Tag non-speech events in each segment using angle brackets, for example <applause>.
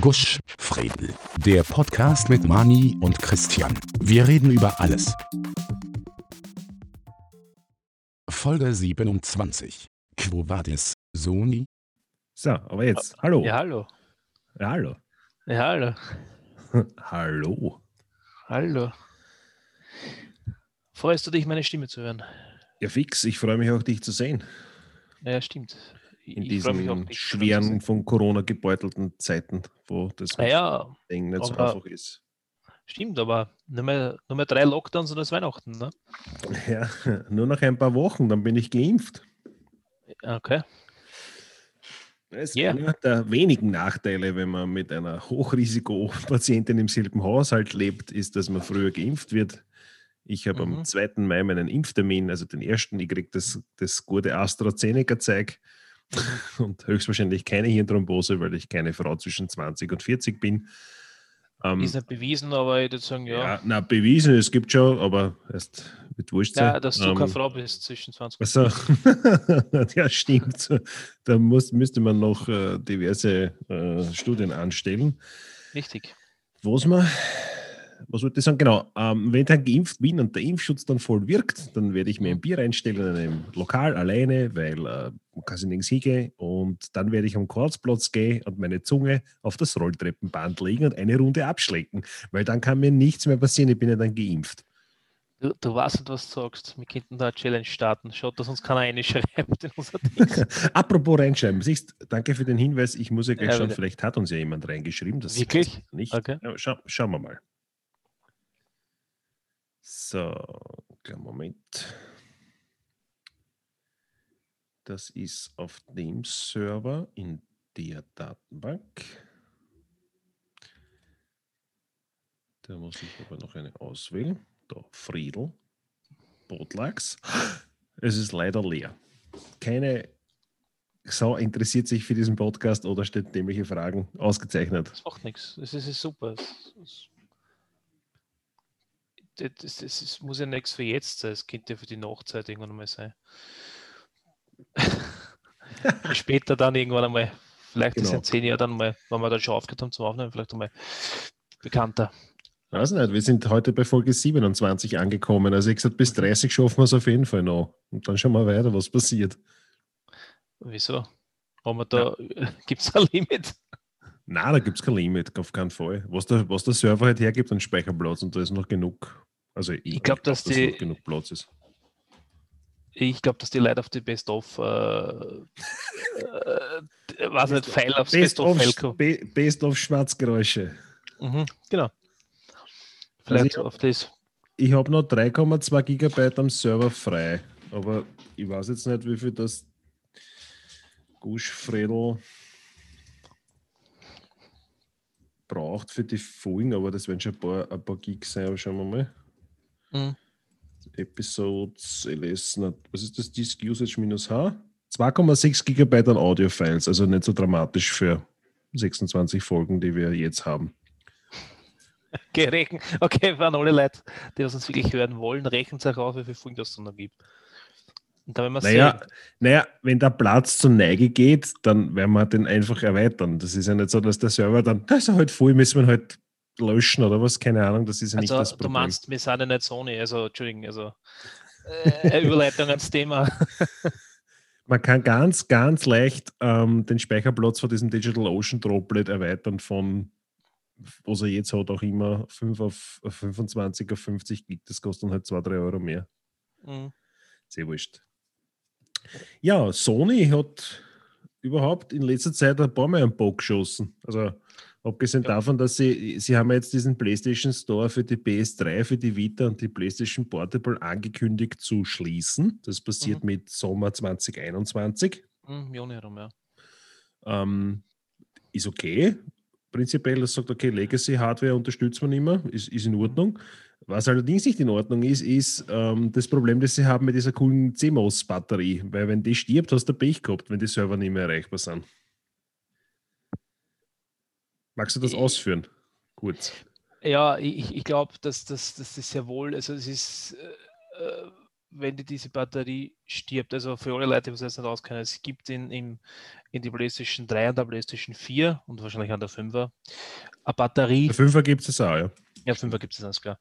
Gusch, Fredel. Der Podcast mit Mani und Christian. Wir reden über alles. Folge 27. Quo vadis, Sony? So, aber jetzt, hallo. Ja, hallo. Ja, hallo. Ja, hallo. <laughs> hallo. Hallo. Freust du dich, meine Stimme zu hören? Ja, fix. Ich freue mich auch, dich zu sehen. Ja, stimmt. In Ich diesen dich schweren, von Corona gebeutelten Zeiten, wo das Naja, Ding nicht so einfach ist. stimmt, aber nur mehr, nur mehr drei Lockdowns und das Weihnachten, ne? <laughs> Ja, nur noch ein paar Wochen, dann bin ich geimpft. Okay. Das ist Ja. einer der wenigen Nachteile, wenn man mit einer Hochrisikopatientin im selben Haushalt lebt, ist, dass man früher geimpft wird. Ich habe Mhm. am 2. Mai meinen Impftermin, also den ersten, ich kriege das, das gute AstraZeneca-Zeug <laughs> und höchstwahrscheinlich keine Hirnthrombose, weil ich keine Frau zwischen 20 und 40 bin. Ähm, Ist nicht bewiesen, aber ich würde sagen, ja, ja. na, bewiesen, es gibt schon, aber erst wird wurscht Ja, dass du Ähm, keine Frau bist zwischen 20 und also, <laughs> ja, stimmt. Da muss, müsste man noch äh, diverse äh, Studien anstellen. Richtig. Was man, was wollte ich sagen? Genau, ähm, wenn ich dann geimpft bin und der Impfschutz dann voll wirkt, dann werde ich mir ein Bier einstellen in einem Lokal alleine, weil äh, man kann sich nirgends hingehen und dann werde ich am Karlsplatz gehen und meine Zunge auf das Rolltreppenband legen und eine Runde abschlecken, weil dann kann mir nichts mehr passieren, ich bin ja dann geimpft. Du, du weißt nicht, was du sagst. Wir könnten da eine Challenge starten. Schaut, dass uns keiner reinschreibt in unser Ding. <laughs> Apropos reinschreiben, siehst, danke für den Hinweis. Ich muss ja gleich Ja, schauen, bitte. vielleicht hat uns ja jemand reingeschrieben. Das Wirklich? Nicht. Okay. Ja, schau, schauen wir mal. So, kleinen Moment. Das ist auf dem Server in der Datenbank. Da muss ich aber noch eine auswählen. Da, Friedel, Botlachs. Es ist leider leer. Keine Sau interessiert sich für diesen Podcast oder stellt dämliche Fragen. Ausgezeichnet. Das macht nichts. Das ist, super. Das, das, das, das, das, muss ja nichts für jetzt sein. Es könnte ja für die Nachzeit irgendwann mal sein. <laughs> Später dann irgendwann einmal, vielleicht ist Genau. in zehn Jahren dann mal, wenn wir dann schon aufgehört haben zum Aufnehmen, vielleicht einmal bekannter. Weiß nicht, wir sind heute bei Folge 27 angekommen. Also ich gesagt, bis 30 schaffen wir es auf jeden Fall noch. Und dann schauen wir weiter, was passiert. Wieso? Haben wir da, <laughs> gibt es ein Limit? Na, da gibt es kein Limit, auf keinen Fall. Was der, was der Server halt hergibt an Speicherplatz und da ist noch genug. Also ich, glaub, dass die- noch genug Platz ist. Ich glaube, dass die Leute auf die Best-of, äh, äh, weiß nicht, Pfeil aufs Best of, Best-of-File kommen. Be- Best of Schwarzgeräusche. Mhm, genau. Vielleicht ich hab- auf das. Ich habe noch 3,2 Gigabyte am Server frei. Aber ich weiß jetzt nicht, wie viel das Gusch Fredel braucht für die Folgen, aber das werden schon ein paar, ein paar Gigs sein, aber schauen wir mal. Mhm. Episodes, LS, was ist das? Disk Usage minus H? 2,6 Gigabyte an Audio-Files, also nicht so dramatisch für 26 Folgen, die wir jetzt haben. <laughs> Okay, rechnen. Okay, waren alle Leute, die das uns wirklich hören wollen, rechnen sich auf, wie viel Folgen das noch gibt. Und werden wir Naja, sehen. naja, wenn der Platz zur Neige geht, dann werden wir den einfach erweitern. Das ist ja nicht so, dass der Server dann, da ist er halt voll, müssen wir halt löschen oder was, keine Ahnung, das ist ja nicht das Also, du Problem. meinst, wir sind ja nicht Sony, also, Entschuldigung, also, äh, Überleitung ans Thema. <laughs> Man kann ganz, ganz leicht ähm, den Speicherplatz von diesem Digital Ocean Droplet erweitern von, was er jetzt hat, auch immer 5 auf auf 25 auf 50 Gig. Das kostet dann halt 2, 3 Euro mehr. Mhm. Sehr wurscht. Ja, Sony hat überhaupt in letzter Zeit ein paar Mal einen Bock geschossen. Also abgesehen Ja. davon, dass sie, sie haben jetzt diesen PlayStation Store für die PS3, für die Vita und die PlayStation Portable angekündigt zu schließen. Das passiert Mhm. mit Sommer 2021. Mhm, Juni herum, ja. Ähm, ist okay. Prinzipiell, das sagt, okay, Legacy-Hardware unterstützt man immer, ist, ist in Ordnung. Was allerdings nicht in Ordnung ist, ist ähm, das Problem, das sie haben mit dieser coolen CMOS-Batterie. Weil wenn die stirbt, hast du Pech gehabt, wenn die Server nicht mehr erreichbar sind. Magst du das Ich- ausführen? Gut. Ja, ich, ich glaube, dass, dass das sehr wohl, also es ist, äh, äh, wenn die diese Batterie stirbt, also für alle Leute, die es jetzt nicht auskennen, es gibt in, in, in die PlayStation 3 und der PlayStation 4 und wahrscheinlich an der 5er eine Batterie. Der 5er gibt es auch, ja. Ja, 5er gibt es ganz klar.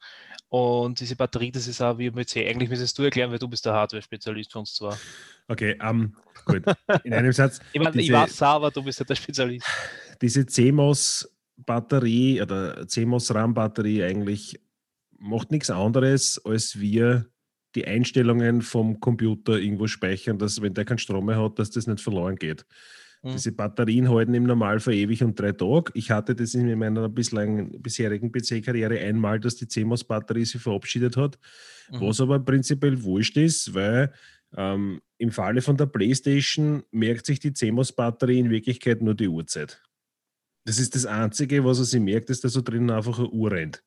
Und diese Batterie, das ist auch wie mit C. Eigentlich müsstest du erklären, weil du bist der Hardware-Spezialist für uns zwar. Okay, um, gut. In einem Satz. <laughs> ich, mein, diese, ich weiß aber du bist ja der Spezialist. Diese CMOS-Batterie oder CMOS-RAM-Batterie eigentlich macht nichts anderes, als wir die Einstellungen vom Computer irgendwo speichern, dass wenn der keinen Strom mehr hat, dass das nicht verloren geht. Mhm. Diese Batterien halten im Normalfall ewig und drei Tage. Ich hatte das in meiner bislang bisherigen PC-Karriere einmal, dass die CMOS-Batterie sich verabschiedet hat, mhm. was aber prinzipiell wurscht ist, weil ähm, im Falle von der PlayStation merkt sich die CMOS-Batterie in Wirklichkeit nur die Uhrzeit. Das ist das Einzige, was er sich merkt, ist, dass da drinnen einfach eine Uhr rennt.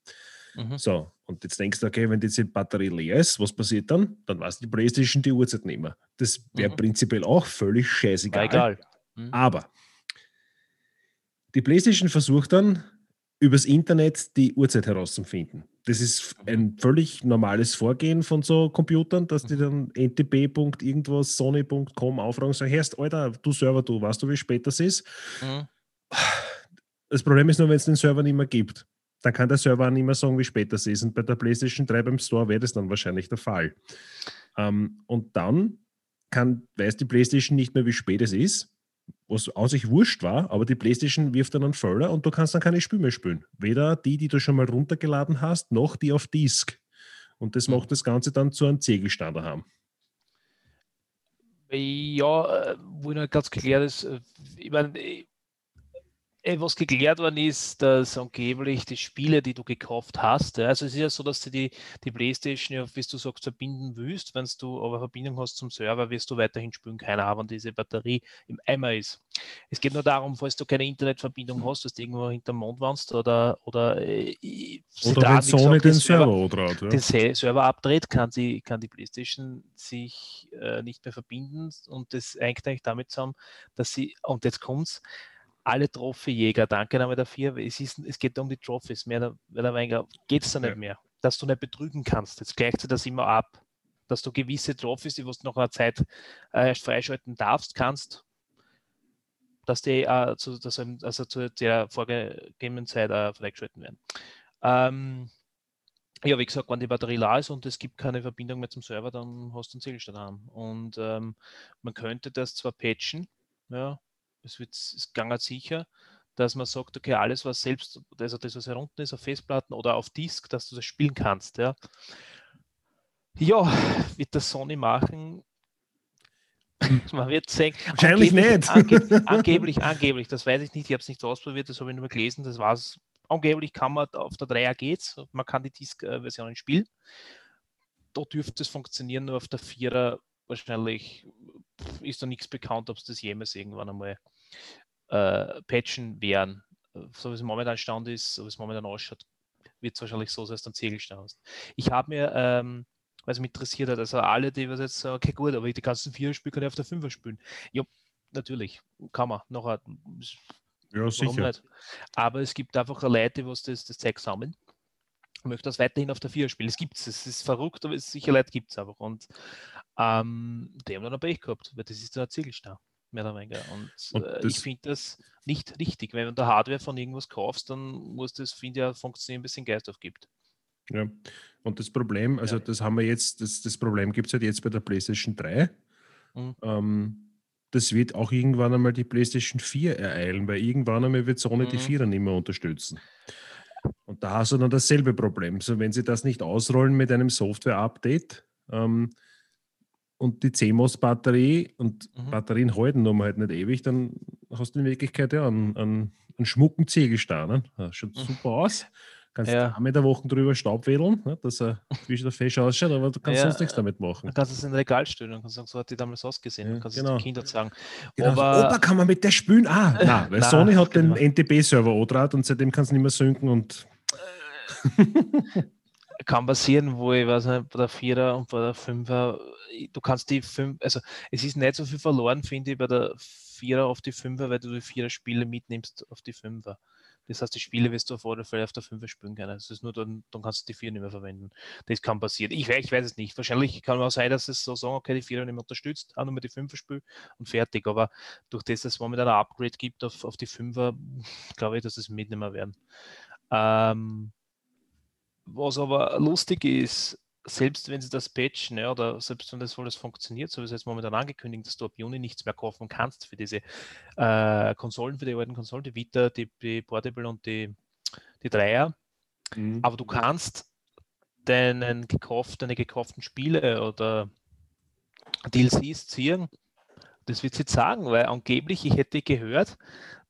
Mhm. So, und jetzt denkst du, okay, wenn diese Batterie leer ist, was passiert dann? Dann weiß die Playstation die Uhrzeit nicht mehr. Das wäre mhm. prinzipiell auch völlig scheißegal. egal. Mhm. Aber die Playstation versucht dann, übers Internet die Uhrzeit herauszufinden. Das ist mhm. ein völlig normales Vorgehen von so Computern, dass die mhm. dann ntp. irgendwas, sony.com aufragen und sagen, Herrst, Alter, du Server, du, weißt du, wie spät das ist? Mhm. Das Problem ist nur, wenn es den Server nicht mehr gibt dann kann der Server auch nicht mehr sagen, wie spät das ist. Und bei der PlayStation 3 beim Store wäre das dann wahrscheinlich der Fall. Ähm, und dann kann, weiß die PlayStation nicht mehr, wie spät es ist, was aus sich wurscht war, aber die PlayStation wirft dann einen Völler und du kannst dann keine Spiele mehr spielen. Weder die, die du schon mal runtergeladen hast, noch die auf Disk. Und das mhm. macht das Ganze dann zu einem Ziegelstand haben. Ja, äh, wo noch ganz geklärt ist, äh, ich meine, äh, was geklärt worden ist, dass angeblich die Spiele, die du gekauft hast, also es ist ja so, dass du die, die Playstation, ja, wie du sagst, verbinden willst, wenn du aber Verbindung hast zum Server, wirst du weiterhin spielen auch wenn diese Batterie im Eimer ist. Es geht nur darum, falls du keine Internetverbindung hast, dass du irgendwo hinterm Mond warst oder oder äh, oder wenn Sony den Server, Server, ja. den Server abdreht, kann die, kann die Playstation sich äh, nicht mehr verbinden und das hängt eigentlich damit zusammen, dass sie, und jetzt kommt's, alle Trophyjäger, danke Name dafür, es, ist, es geht um die Trophys, mehr oder weniger geht es da nicht ja. mehr, dass du nicht betrügen kannst. Jetzt gleicht sich das immer ab, dass du gewisse Trophys, die du noch einer Zeit äh, freischalten darfst, kannst, dass die äh, zu, dass, also zu der vorgegebenen Zeit äh, freigeschalten werden. Ähm, ja, wie gesagt, wenn die Batterie leer ist und es gibt keine Verbindung mehr zum Server, dann hast du einen Zählstand haben. Und ähm, man könnte das zwar patchen, ja, es wird es ganz sicher, dass man sagt, okay, alles, was selbst, also das, was herunten ist, auf Festplatten oder auf Disk, dass du das spielen kannst. Ja, ja wird das Sony machen? Man wird sehen. Wahrscheinlich angeblich, nicht. Ange <laughs> angeblich, angeblich, das weiß ich nicht, ich habe es nicht ausprobiert, das habe ich nur gelesen, das war es. Angeblich kann man auf der 3er geht's, man kann die Disk-Versionen spielen. Da dürfte es funktionieren, nur auf der 4er wahrscheinlich ist da nichts bekannt, ob es das jemals irgendwann einmal äh, patchen werden. So wie es momentan Stand ist, so wie es momentan ausschaut, wird es wahrscheinlich so sein, dass du einen Ziegelstein hast. Ich habe mir, ähm, weil es mich interessiert hat, also alle, die was jetzt sagen, okay, gut, aber die ganzen vier Spiele kann ich auf der Fünfer spielen. Ja, natürlich, kann man. Nachher, ja, sicher. Nicht? Aber es gibt einfach Leute, die das, das Zeug sammeln möchte das weiterhin auf der 4 spielen. Es gibt es, es ist verrückt, aber es sicher Leute gibt es einfach. Und ähm, die haben dann ein Pech gehabt, weil das ist der Zielstau, mehr oder weniger. Und, und äh, ich finde das nicht richtig. Wenn du Hardware von irgendwas kaufst, dann muss das, finde ich, ja, funktionieren, bis es den Geist aufgibt. Ja, und das Problem, also ja. das haben wir jetzt, das, das Problem gibt es halt jetzt bei der PlayStation 3. Mhm. Ähm, das wird auch irgendwann einmal die PlayStation 4 ereilen, weil irgendwann einmal wird Sony mhm. die 4er nicht mehr unterstützen. Und da hast du dann dasselbe Problem. So, wenn sie das nicht ausrollen mit einem Software-Update ähm, und die CMOS-Batterie und mhm. Batterien halten nun halt nicht ewig, dann hast du in Wirklichkeit ja einen, einen, einen schmucken Ziegelstein. Ne? Schaut mhm. super aus. Kannst ja. einmal der Woche drüber Staub wedeln, ne, dass er wie der Fisch ausschaut, aber du kannst ja, sonst nichts damit machen. Dann kannst du es in ein Regal stellen und kannst sagen, so hat die damals ausgesehen. Ja, kannst genau. den Kindern sagen. Genau, aber, Opa, kann man mit der spülen? Ah, <laughs> nein, weil nein, Sony hat den NTP-Server O-Draht und seitdem kannst du nicht mehr synken und. <laughs> <laughs> kann passieren, wo ich weiß nicht, bei der Vierer und bei der Fünfer, du kannst die fünf, also es ist nicht so viel verloren, finde ich, bei der Vierer auf die Fünfer, weil du die Vierer Spiele mitnimmst auf die Fünfer Das heißt, die Spiele wirst du auf alle auf der 5 spielen können. Das ist nur dann, dann kannst du die 4 nicht mehr verwenden. Das kann passieren. Ich, ich weiß es nicht. Wahrscheinlich kann auch sein, dass es so sagen, okay, die 4 nicht mehr unterstützt, auch mit die 5 spielen und fertig. Aber durch das, dass es momentan ein Upgrade gibt auf, auf die 5er, <laughs> glaube ich, dass es mitnehmen werden. Ähm, was aber lustig ist, selbst wenn sie das patchen, ja, oder selbst wenn das alles funktioniert, so wie es jetzt momentan angekündigt, dass du ab Juni nichts mehr kaufen kannst für diese äh, Konsolen, für die alten Konsolen, die Vita, die, die Portable und die, die Dreier. Mhm. Aber du kannst deinen gekauft, deine gekauften Spiele oder DLCs ziehen. Das wird sie sagen, weil angeblich, ich hätte gehört,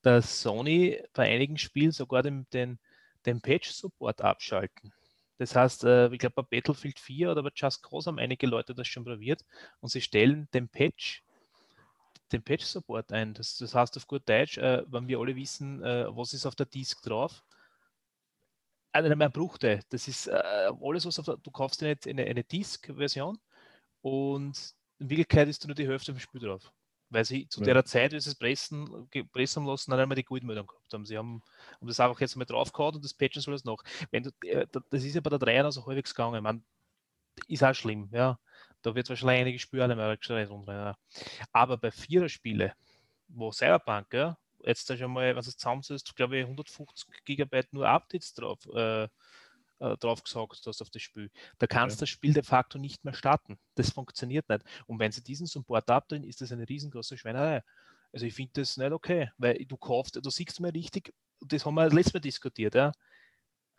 dass Sony bei einigen Spielen sogar den, den, den Patch-Support abschalten. Das heißt, äh, ich glaube, bei Battlefield 4 oder bei Just Cause haben einige Leute das schon probiert und sie stellen den Patch, den Patch-Support ein. Das, das, heißt auf gut Deutsch, äh, wenn wir alle wissen, äh, was ist auf der Disk drauf, eine mehr Bruchte. Das ist alles, was auf der, du kaufst eine, eine, eine Disk-Version und in Wirklichkeit ist nur die Hälfte vom Spiel drauf weil sie zu ja. der Zeit, wie sie es pressen, pressen lassen, dann einmal die Gutmeldung gehabt haben. Sie haben, haben das einfach jetzt mal draufgehauen und das patchen soll es noch. Wenn du, äh, das ist ja bei der Dreier also halbwegs gegangen. Man, ist auch schlimm, ja. Da wird wahrscheinlich einige Spüre mehr ja. Aber bei Vierer-Spiele, wo Cyberpunk, ja, jetzt schon mal, was es zusammensetzt, glaube ich, 150 Gigabyte nur Updates drauf, äh, äh, drauf gesagt hast auf das Spiel. Da kannst du ja. das Spiel de facto nicht mehr starten. Das funktioniert nicht. Und wenn sie diesen Support abdrehen, ist das eine riesengroße Schweinerei. Also ich finde das nicht okay, weil du kaufst, du siehst mal richtig, das haben wir letztes Mal diskutiert, ja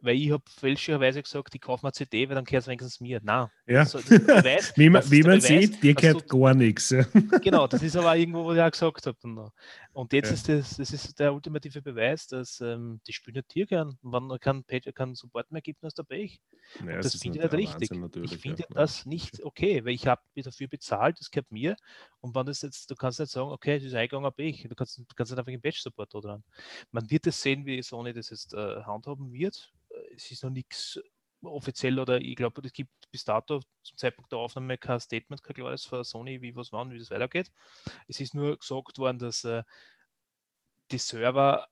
weil ich habe fälschlicherweise gesagt, ich kaufe mal CD, weil dann gehört es wenigstens mir. Nein. Ja. Also, Beweis, <laughs> wie man, wie man Beweis, sieht, dir gehört gar nichts. Genau, das ist aber irgendwo, was ich auch gesagt habe. Und jetzt ja. ist das, das ist der ultimative Beweis, dass ähm, die Spiele nicht hier man keinen kein Support mehr gibt, dann ist der Pech. Ja, das, das finde ich nicht richtig. Ich finde ja. das nicht okay, weil ich habe dafür bezahlt, das gehört mir. Und wenn das jetzt, du kannst nicht sagen, okay, das ist eingegangen Pech. Du kannst, du kannst nicht einfach einen Patch-Support da dran. Man wird es sehen, wie Sony das jetzt äh, handhaben wird es ist noch nichts offiziell oder ich glaube, es gibt bis dato zum Zeitpunkt der Aufnahme kein Statement, kein klares von Sony, wie was wann, wie das weitergeht. Es ist nur gesagt worden, dass äh, die Server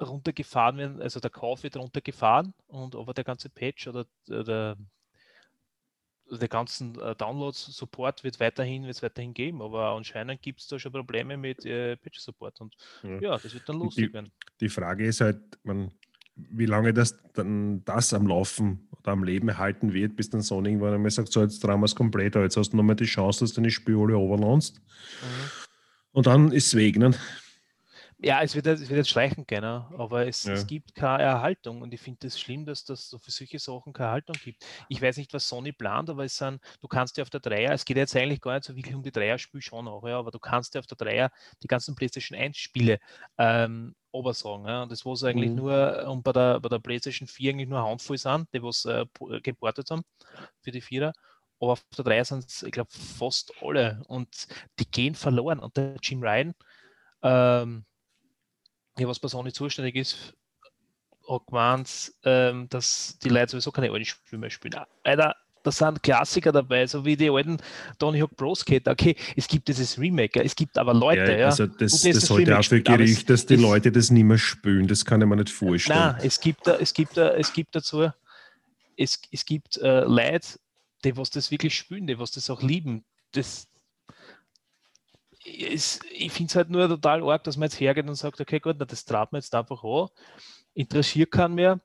runtergefahren werden, also der Kauf wird runtergefahren und aber der ganze Patch oder der, der ganzen äh, Download-Support wird weiterhin, wird es weiterhin geben, aber anscheinend gibt es da schon Probleme mit äh, Patch-Support und ja. ja. das wird dann lustig die, werden. Die Frage ist halt, man, wie lange das dann das am Laufen oder am Leben erhalten wird, bis dann Sony irgendwann einmal sagt, so jetzt drehen wir es komplett, jetzt hast du nochmal die Chance, dass du deine Spiele alle overlandst. Mhm. Und dann ist es weg. Ne? Ja, es wird, es wird jetzt schleichen gehen, aber es, ja. es gibt keine Erhaltung und ich finde es das schlimm, dass das so für solche Sachen keine Erhaltung gibt. Ich weiß nicht, was Sony plant, aber es sind, du kannst ja auf der Dreier, es geht jetzt eigentlich gar nicht so wirklich um die Dreier-Spiel schon auch, ja, aber du kannst ja auf der Dreier die ganzen PlayStation 1-Spiele ähm, sagen. Ja. Und das war eigentlich mhm. nur, und bei der, bei der PlayStation 4 eigentlich nur Handvoll sind, die was äh, geportet haben für die Vierer. Aber auf der 3 sind es, ich glaube, fast alle. Und die gehen verloren. Und der Jim Ryan, ähm, ja, was Sony zuständig ist, hat gemeint, ähm, dass die Leute sowieso keine alten Spiele mehr spielen. Leider, da sind Klassiker dabei, so wie die alten Tony Hawk Pro Skater. Okay, es gibt dieses Remake, es gibt aber Leute, ja. Also das, das, das heute auch für Gericht, dass die Leute das nicht mehr spielen, das kann ich mir nicht vorstellen. Nein, es gibt, es gibt, es gibt dazu, es, es gibt äh, Leute, die was das wirklich spielen, die was das auch lieben. Das, es, ich finde es halt nur total arg, dass man jetzt hergeht und sagt, okay, gut, na, das traut man jetzt einfach an, interessiert keinen mehr.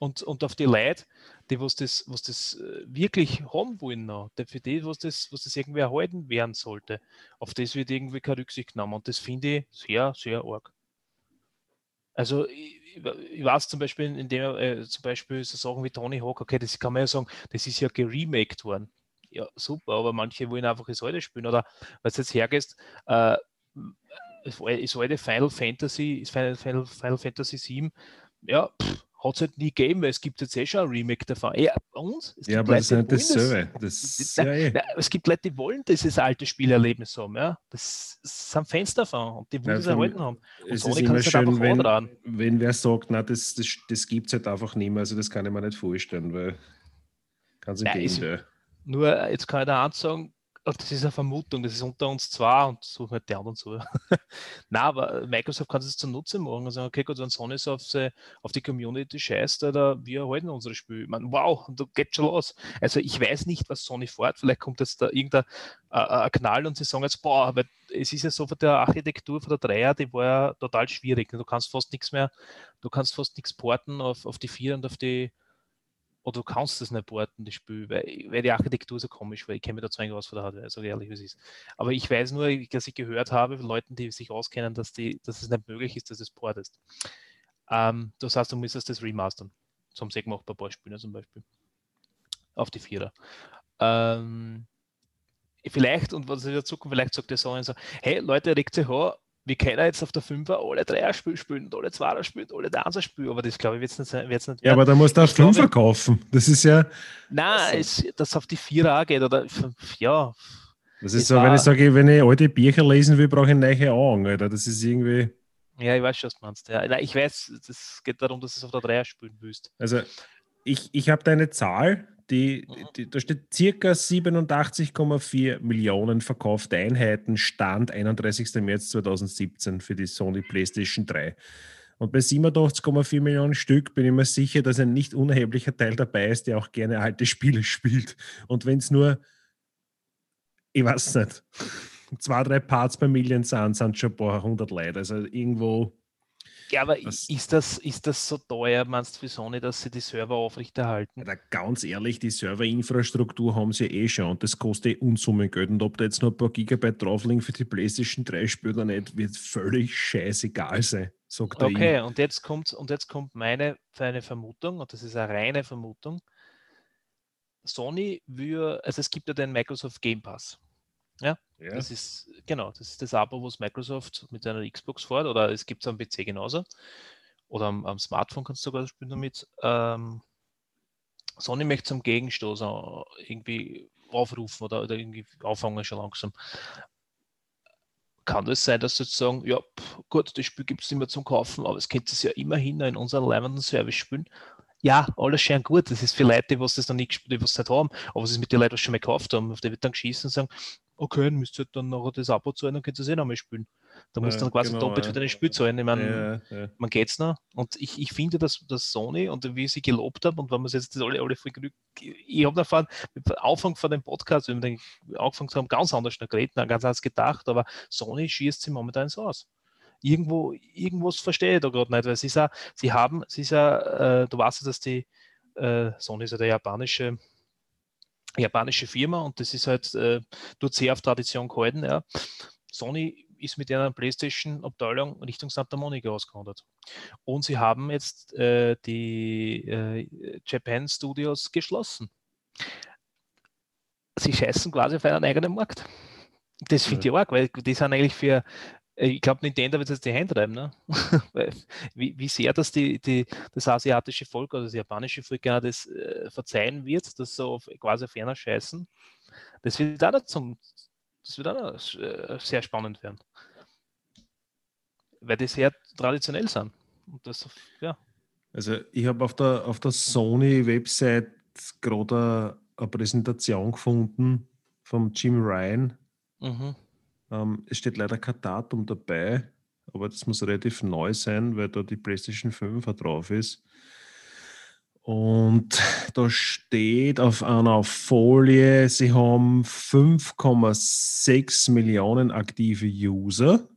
Und, und auf die Leute, die was das, was das äh, wirklich haben wollen, noch, für die, was das, was das irgendwie erhalten werden sollte, auf das wird irgendwie keine Rücksicht genommen. Und das finde ich sehr, sehr arg. Also ich, ich weiß zum Beispiel, in dem äh, zum Beispiel so Sachen wie Tony Hawk, okay, das kann man ja sagen, das ist ja geremaked worden ja, super, aber manche wollen einfach das alte spielen. Oder du jetzt hergehst, äh, alte Final Fantasy, Final, Final, Final Fantasy 7, ja, hat es halt nie gegeben, weil es gibt jetzt eh schon ein Remake davon. Ja, uns? ja, aber Leute, das ist nicht dasselbe. Das, das, ja, ja. es gibt Leute, die wollen dieses alte Spielerlebnis haben. Ja? Das, das sind Fans davon und die wollen ja, erhalten haben. Und es ist immer schön, wenn, wenn wer sagt, na, das, das, das gibt es halt einfach nicht mehr. Also das kann ich mir nicht vorstellen, weil ganz im Gegenteil. Nur, jetzt kann ich da eins sagen, das ist eine Vermutung, das ist unter uns zwei und so halt die anderen so. <laughs> Na, aber Microsoft kann es zunutze machen und sagen, okay, gut, wenn Sony so auf, auf die Community scheißt, oder wir erhalten unsere Spiele. Ich meine, wow, da geht schon los. Also ich weiß nicht, was Sony fährt. Vielleicht kommt jetzt da irgendein äh, Knall und sie sagen jetzt, boah, weil es ist ja so von der Architektur von der Dreier, die war ja total schwierig. Du kannst fast nichts mehr, du kannst fast nichts porten auf, auf die vier und auf die oder du kannst es nicht porten, das Spiel, weil, weil die Architektur so komisch war. Ich kenne mich da zu wenig aus von der Hardware, so ehrlich wie es ist. Aber ich weiß nur, dass ich gehört habe von Leuten, die sich auskennen, dass, die, dass es nicht möglich ist, dass es portest. Ähm, das heißt, du müsstest das remastern. So haben sie gemacht bei ein paar Spielen zum Beispiel. Auf die Vierer. Ähm, vielleicht, und was in der Zukunft, vielleicht sagt der so, hey Leute, regt sich an, wir können jetzt auf der 5er alle Dreier spielen, spielen und alle Zweier spielen, alle Danser spielen, aber das glaube ich wird es nicht, wird's nicht Ja, aber da musst du auch Fünfer kaufen. Das ist ja. Nein, also, es, das auf die Vierer auch geht, oder ja. Das ist so, wenn ich sage, wenn ich alte Bücher lesen will, brauche ich neue Augen, Alter. Das ist irgendwie. Ja, ich weiß schon, was du meinst. Ja. Ich weiß, es geht darum, dass du es auf der Dreier spielen willst. Also, ich, ich habe da eine Zahl, die, mhm. die, da steht circa 87,4 Millionen verkaufte Einheiten, Stand 31. März 2017 für die Sony PlayStation 3. Und bei 87,4 Millionen Stück bin ich mir sicher, dass ein nicht unerheblicher Teil dabei ist, der auch gerne alte Spiele <laughs> spielt. Und wenn es nur, ich weiß nicht, <laughs> zwei, drei Parts per Million sind, sind schon ein paar hundert Leute. Also irgendwo ja, aber das, ist, das, ist das so teuer, meinst du, für Sony, dass sie die Server aufrechterhalten? Ja, ganz ehrlich, die Serverinfrastruktur haben sie eh schon und das kostet eh Unsummen Geld. Und ob da jetzt noch ein paar Gigabyte drauflegen für die PlayStation 3 spielt oder nicht, wird völlig scheißegal sein. Sagt okay, und jetzt, kommt, und jetzt kommt meine eine Vermutung, und das ist eine reine Vermutung. Sony will, also es gibt ja den Microsoft Game Pass. Ja, ja, das ist genau, das ist das Abo, was Microsoft mit einer Xbox fährt, oder es gibt es am PC genauso. Oder am, am, Smartphone kannst du sogar spielen damit. Ähm, Sony möchte zum Gegenstoß irgendwie aufrufen oder, oder irgendwie auffangen schon langsam. Kann das sein, dass sie jetzt sagen, ja, gut, das Spiel gibt es nicht mehr zum Kaufen, aber es könnte es ja immerhin in unserem leibenden Service spielen ja, alles schön gut. Das ist für Leute, die was das noch nicht gespielt, die was nicht haben, aber was ist mit den Leuten, die schon mal gekauft haben, auf die wird dann geschießen und sagen, okay, dann müsst ihr dann noch das Abo zahlen, dann könnt ihr es eh nochmal spielen. Da musst du dann quasi genau, doppelt ja. für deine Spiel zahlen. Ich meine, ja, ja. man geht's noch. Und ich, ich finde, dass, dass Sony und wie ich sie gelobt habe und wenn man es jetzt alle, alle voll genug, ich habe am Anfang von dem Podcast, wenn wir den angefangen haben, ganz anders noch geredet, ganz anders gedacht, aber Sony schießt sie momentan so aus irgendwo, irgendwas verstehe ich da gerade nicht, weil sie, auch, sie haben, sie ist ja, äh, du weißt ja, dass die äh, Sony ist ja der japanische japanische Firma und das ist halt, äh, tut sehr auf Tradition gehalten. Ja. Sony ist mit einer PlayStation-Abteilung Richtung Santa Monica ausgewandert. Und sie haben jetzt äh, die äh, Japan Studios geschlossen. Sie scheißen quasi auf einen eigenen Markt. Das finde ich arg, weil die sind eigentlich für, ich glaube, Nintendo wird jetzt die Hände reiben, ne? <laughs> wie, wie sehr das die, die, das asiatische Volk oder das japanische Volk genau das äh, verzeihen wird, das so auf, quasi auf einer scheißen, das wird auch noch zum, das wird auch noch, äh, sehr spannend werden. Weil die sehr traditionell sind. Und das, ja. Also ich habe auf der, auf der Sony-Website gerade eine Präsentation gefunden vom Jim Ryan. Mhm ähm, es steht leider kein Datum dabei, aber das muss relativ neu sein, weil da die PlayStation 5 drauf ist. Und da steht auf einer Folie, sie haben 5,6 Millionen aktive User.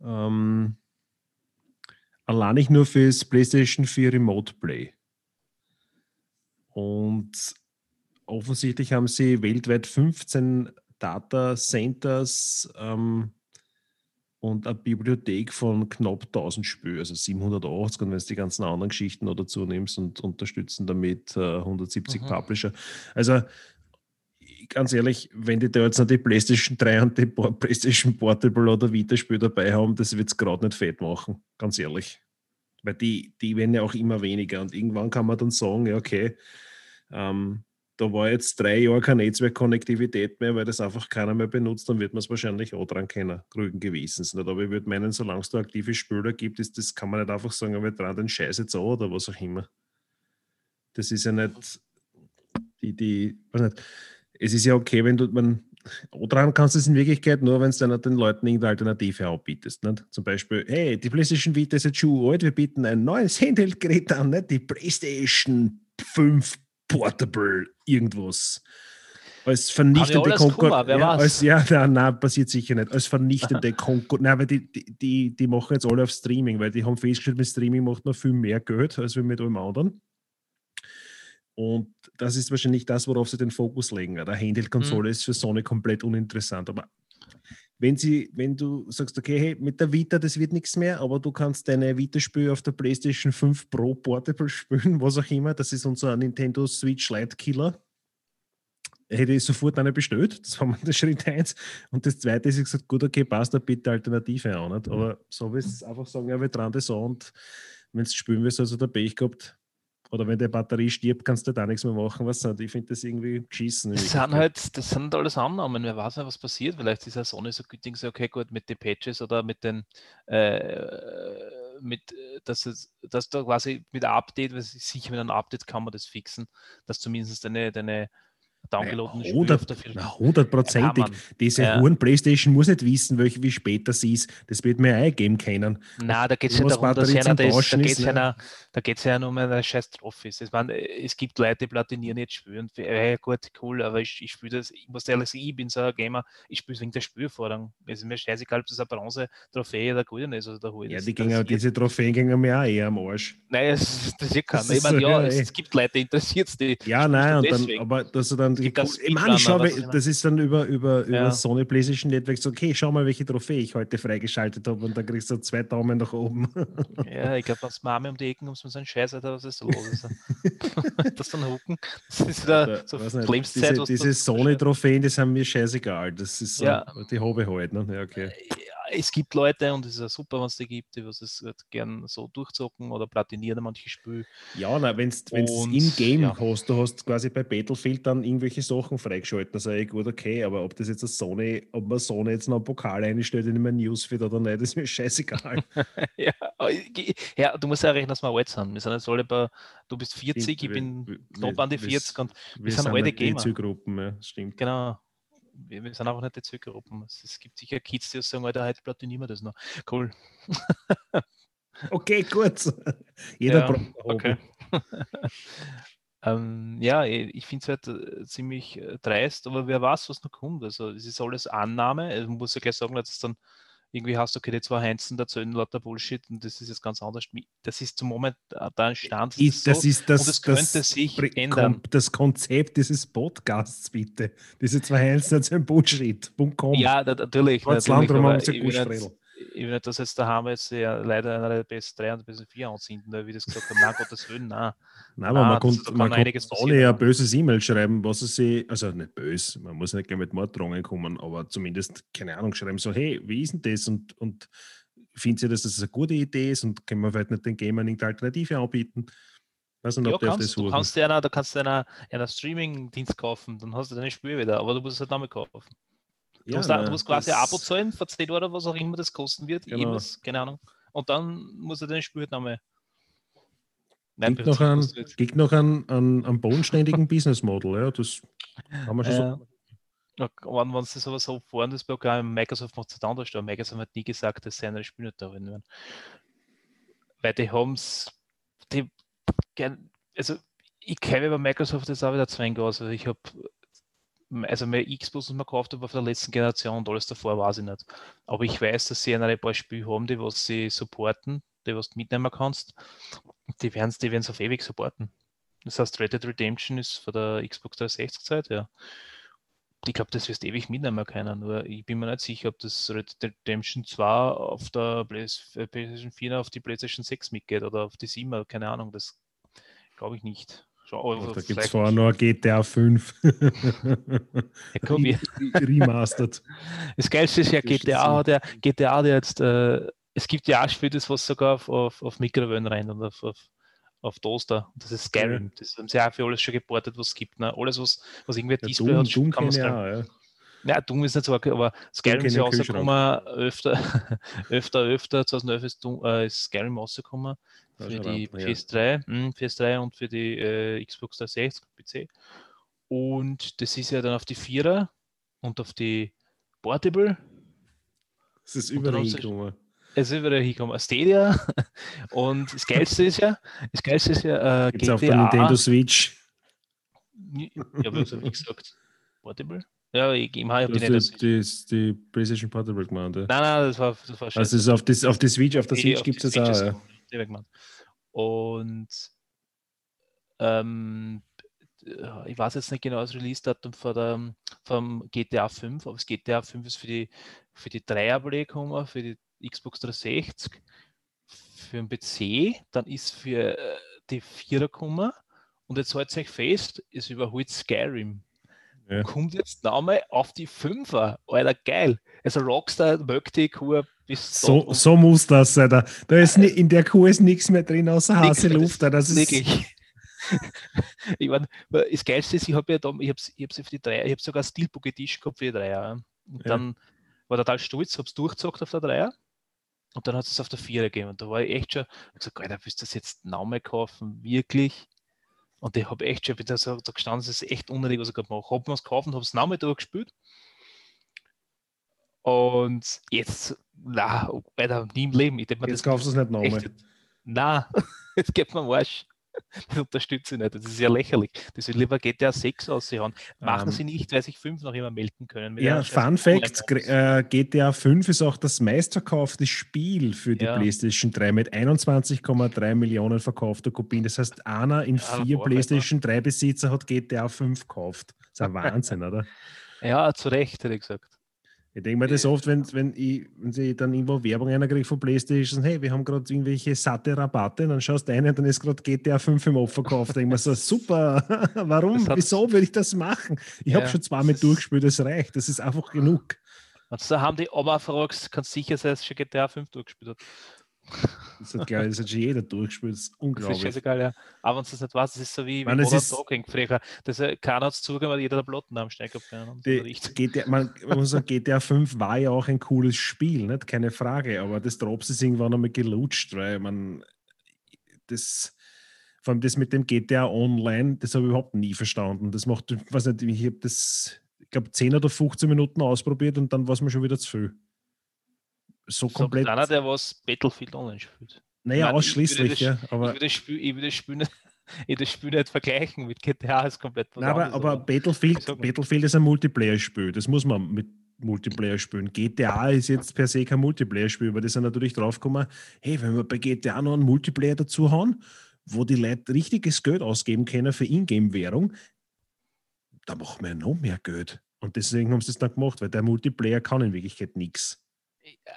Ähm, allein nicht nur fürs PlayStation 4 Remote Play. Und offensichtlich haben sie weltweit 15 Data Centers ähm, und eine Bibliothek von knapp 1000 Spielen, also 780 und wenn du die ganzen anderen Geschichten noch dazu nimmst und unterstützen damit äh, 170 mhm. Publisher. Also ganz ehrlich, wenn die da jetzt noch die PlayStation 3 und die <laughs> PlayStation Portable oder Vita-Spiel dabei haben, das wird es gerade nicht fett machen, ganz ehrlich. Weil die, die werden ja auch immer weniger und irgendwann kann man dann sagen, ja, okay, ähm, da war jetzt drei Jahre keine Netzwerkkonnektivität mehr, weil das einfach keiner mehr benutzt, dann wird man es wahrscheinlich auch dran kennen, grügen gewesen. Aber ich würde meinen, solange es da aktive Spieler gibt, ist das kann man nicht einfach sagen, wir dran den Scheiß jetzt an oder was auch immer. Das ist ja nicht die, die, weiß nicht, es ist ja okay, wenn du, man, dran kannst du es in Wirklichkeit nur, wenn du den Leuten irgendeine Alternative anbietest. Nicht? Zum Beispiel, hey, die PlayStation Vita ist jetzt schon alt, wir bieten ein neues Handheld-Gerät an, nicht? die PlayStation 5 Portable irgendwas. Als vernichtende Konkurrenz. Ja, als, ja <laughs> nein, nein, passiert sicher nicht. Als vernichtende <laughs> Konkurrenz. Nein, weil die, die, die machen jetzt alle auf Streaming, weil die haben festgestellt, mit Streaming macht noch viel mehr Geld als mit allem anderen. Und das ist wahrscheinlich das, worauf sie den Fokus legen. Eine Handheld-Konsole mhm. ist für Sony komplett uninteressant. Aber wenn, sie, wenn du sagst, okay, hey, mit der Vita, das wird nichts mehr, aber du kannst deine Vita-Spiele auf der PlayStation 5 Pro Portable <laughs> spielen, was auch immer, das ist unser Nintendo Switch Lite Killer. Hätte ich sofort eine bestellt, das war mal der Schritt 1. Und das zweite ist, ich gesagt, gut, okay, passt da bitte Alternative an. Nicht? Aber so wie es einfach sagen, ja, wir dran das an und wenn es spielen willst, also der Pech gehabt, oder wenn die Batterie stirbt, kannst du da nichts mehr machen. Was sind. Ich finde das irgendwie geschissen. Das sind halt, das sind alles Annahmen. Wer weiß nicht, was passiert. Vielleicht ist ja Sony so gütig, so okay, gut, mit den Patches oder mit den, äh, mit, dass, es, dass du quasi mit Update, sicher mit einem Update kann man das fixen, dass zumindest deine, deine downgeladene ja, 100, Hundertprozentig. Ja, Diese ja. hohen Playstation muss nicht wissen, welche, wie spät das ist. Das wird mir eingeben können. Nein, da geht es ja darum, dass einer, das, da geht es ja, ja nur um eine scheiß Trophys. Es, es gibt Leute, die platinieren jetzt spielen. Ja, gut, cool, aber ich, ich spiele das, ich muss ehrlich sagen, ich bin so ein Gamer, ich spiele wegen der Spielforderung. Es ist mir scheißegal, ob das eine Bronze-Trophäe oder Golden ist. Oder der ja, die gingen, diese Trophäen gingen mir auch eher am Arsch. Nein, das, das ist ja keiner. Ich meine, ja, es, es, gibt Leute, die interessiert es. Die ja, nein, und dann, aber dass du dann gibt das ich meine, schau, das ist dann über, über, über ja. Sony PlayStation Network so, okay, schau mal, welche Trophäe ich heute freigeschaltet habe und dann kriegst du zwei Daumen nach oben. <laughs> Ja, ich glaube, als Mami um die Ecken muss man so einen Scheiß hat, was ist so los? Ist. <laughs> das dann hucken, das ist wieder so Lebenszeit. Diese, diese Sony-Trophäen, das haben mir scheißegal. Das ist so, ja. die Hobby halt. Ne? Ja, okay. Ja, es gibt Leute, und es ist ja super, wenn es die gibt, die was es halt gern so durchzocken oder platinieren manche Spiele. Ja, wenn du in-game ja. hast, du hast quasi bei Battlefield dann irgendwelche Sachen freigeschalten, das ist ja gut okay, aber ob das jetzt das Sony, ob man Sony jetzt noch einen Pokal einstellt in mein Newsfeed oder nicht, ist mir scheißegal. <laughs> ja, ja, du musst ja rechnen, dass wir alt sind. Wir sind jetzt alle bei, du bist 40, ich bin knapp an die 40 und wir, wir sind, sind alte Gamer. Gruppen, ja, stimmt. Genau wir, wir, sind einfach nicht die Zielgruppen. Es, es gibt sicher Kids, die sagen, Alter, heute platinieren wir das noch. Cool. okay, gut. <laughs> Jeder ja, braucht okay. <laughs> ähm, ja, ich finde es halt äh, ziemlich äh, dreist, aber wer weiß, was noch kommt. Also es ist alles Annahme. Also, man muss ja gleich sagen, dass es dann irgendwie hast, du, okay, die zwei Heinzen erzählen lauter Bullshit und das ist jetzt ganz anders. Das ist zum Moment äh, da Stand. Ist, das, so, ist das, und das könnte das sich ändern. Das Konzept dieses Podcasts, bitte. Diese zwei Heinzen erzählen Bullshit.com. Ja, natürlich. natürlich aber ich, will ich will nicht, dass jetzt da haben wir jetzt ja leider eine PS3 und PS4 anzünden, wie das gesagt haben, nein, Gottes Willen, nein. Nein, aber man konnte man konnt alle ein böses E-Mail schreiben, was sie, also nicht böse, man muss nicht gleich mit Morddrohungen kommen, aber zumindest, keine Ahnung, schreiben so, hey, wie ist denn das und, und finden Sie, dass das eine gute Idee ist und können wir vielleicht nicht den Gamern eine Alternative anbieten? Weiß nicht, ob ja, kannst, das du kannst dir einer, du kannst einer, einer Streaming-Dienst kaufen, dann hast du deine Spiele wieder, aber du musst es halt damit kaufen. Du, ja, musst, du musst quasi ein Abo zahlen, für 10 oder was auch immer das kosten wird, genau. Irgendwas, keine Ahnung. Und dann deine Spiel halt nochmal Nein, gibt noch, ein, gibt noch ein, ein, ein bodenständigen <laughs> Business Model, ja, das haben wir schon äh, so. Ja, wenn, wenn sie sowas so das Programm, Microsoft macht es dann anders, aber Microsoft hat nie gesagt, dass seine Spiele nicht da werden. Weil die haben es, die, also ich kenne bei Microsoft jetzt auch wieder zwängen aus. Also ich habe, also mein Xbox, das man gekauft habe, war von der letzten Generation und alles davor weiß ich nicht. Aber ich weiß, dass sie ein paar Spiele haben, die was sie supporten, die was du mitnehmen kannst die werden es die auf ewig supporten. Das heißt, Red Dead Redemption ist von der Xbox 360 Zeit, ja. Ich glaube, das wirst ewig mitnehmen können, nur ich bin mir nicht sicher, ob das Red Dead Redemption 2 auf der äh, PlayStation 4 auf die PlayStation 6 mitgeht oder auf die 7, keine Ahnung, das glaube ich nicht. Schau, da gibt es vorher noch GTA 5. ja, Remastered. Das Geilste ist ja, GTA hat ja, GTA hat jetzt äh, es gibt ja auch Spiele, das was sogar auf, auf, auf Mikrowellen rein und auf, auf, auf Toaster. Das ist Skyrim. Das haben sie auch für alles schon geportet, was es gibt. Ne? Alles, was, was irgendwie ja, Display Doom, hat, Doom kann man ja, ja. Ja, ist nicht so, aber Skyrim ist ja rausgekommen, <laughs> öfter, öfter, öfter, 2011 ist, äh, ist Skyrim rausgekommen für die PS3, ja. mh, PS3 und für die äh, Xbox 360 PC. Und das ist ja dann auf die Vierer und auf die Portable. Das ist überall hingekommen. Es ist wieder hingekommen, Stadia. <laughs> Und das Geilste ist ja, das Geilste ist ja äh, Gibt es auf der GTA. Nintendo Switch. Ja, was habe ich gesagt? Portable? Ja, ich, ich habe die die, die, PlayStation Portable gemeint. Nein, nein, das war, das war Also das ist auf, das, auf die Switch, auf der Switch gibt es das auch. Ja. Ist die weggemacht. Und ähm, ich weiß jetzt nicht genau das Release-Datum von der, vom GTA 5, aber das GTA 5 ist für die, für die Dreierplay gekommen, für die Xbox 360, für den PC, dann ist für äh, die Vierer gekommen und jetzt haltet euch fest, es überholt Skyrim. Ja. Kommt jetzt nochmal auf die Fünfer. Alter, geil. Also Rockstar mögt die Kur bis So, so muss das sein. Da, da ist ni, in der Kuh ist nichts mehr drin außer Nix heiße mehr, Luft. da. Das ist, Wirklich. <laughs> ich meine, das Geilste ist, ich habe ja da, ich habe ich hab sie für die Dreier, ich habe sogar Edition gehabt für die Dreier. ja. Und Ja. dann war ich total stolz, habe es durchgezockt auf der Dreier. Und dann hat es auf der Vierer gegeben. Und da war ich echt schon, ich gesagt, Alter, willst du das jetzt nochmal kaufen? Wirklich? Und ich habe echt schon wieder so da gestanden, das ist echt unnötig, was ich gerade mache. Habe mir es gekauft und habe es nochmal durchgespielt. Und jetzt, na, Alter, nie im Leben. Ich mir, jetzt das kaufst du es nicht nochmal. Na, <laughs> jetzt geht mir am Arsch. Das unterstütze ich nicht. Das ist ja lächerlich. Das will lieber GTA 6 aussehen. Machen Ähm, sie nicht, weil sich 5 noch immer melden können. Ja, Fun Fact: äh, GTA 5 ist auch das meistverkaufte Spiel für die Ja. PlayStation 3 mit 21,3 Millionen verkaufter Kopien. Das heißt, einer in Ja, vier boah, PlayStation 3 Besitzer hat GTA 5 gekauft. Das ist ein Wahnsinn, oder? <laughs> Ja, zu Recht, hätte ich gesagt. Ich denke mir das oft, wenn, wenn, ich, wenn sie dann irgendwo Werbung reinkriege von PlayStation, hey, wir haben gerade irgendwelche satte Rabatte, dann schaust du rein und dann ist gerade GTA 5 im Abverkauf. Da denke ich mir so, <laughs> super, <laughs> warum, hat- wieso will ich das machen? Ich habe Ja, schon zweimal durchgespielt, das reicht, das ist einfach genug. Und da haben die aber fragst, kannst sicher sein, dass schon GTA 5 durchgespielt hat. Das hat, glaube ich, das hat schon jeder durchgespielt, das ist Das ist unglaublich. scheißegal, ja. Aber wenn du das nicht weißt, das ist so wie, es Modern ist- Talking früher. Das, äh, keiner hat es zugegeben, weil jeder der Plotten am Stein gehabt hat. Richtig. GTA, man, man muss sagen, GTA 5 war ja auch ein cooles Spiel, nicht? keine Frage, aber das Drops ist irgendwann einmal gelutscht, weil man das, vor allem das mit dem GTA Online, das habe ich überhaupt nie verstanden. Das macht, ich weiß nicht, ich habe das, ich glaube, 10 oder 15 Minuten ausprobiert und dann war es mir schon wieder zu viel. So Sagt komplett, einer, der was Battlefield Online spielt. naja, Nein, ich ausschließlich, würde das- ja, ich aber würde das Spiel, ich würde das Spiel nicht, <laughs> ich das Spiel nicht vergleichen mit GTA, ist komplett Nein, aber, aber Battlefield, ich. Battlefield ist ein Multiplayer-Spiel. Das muss man mit Multiplayer spielen. GTA ist jetzt per se kein Multiplayer-Spiel, weil die sind natürlich draufgekommen, hey, wenn wir bei GTA noch einen Multiplayer dazu haben, wo die Leute richtiges Geld ausgeben können für Ingame-Währung, da machen wir noch mehr Geld. Und deswegen haben sie es dann gemacht, weil der Multiplayer kann in Wirklichkeit nichts.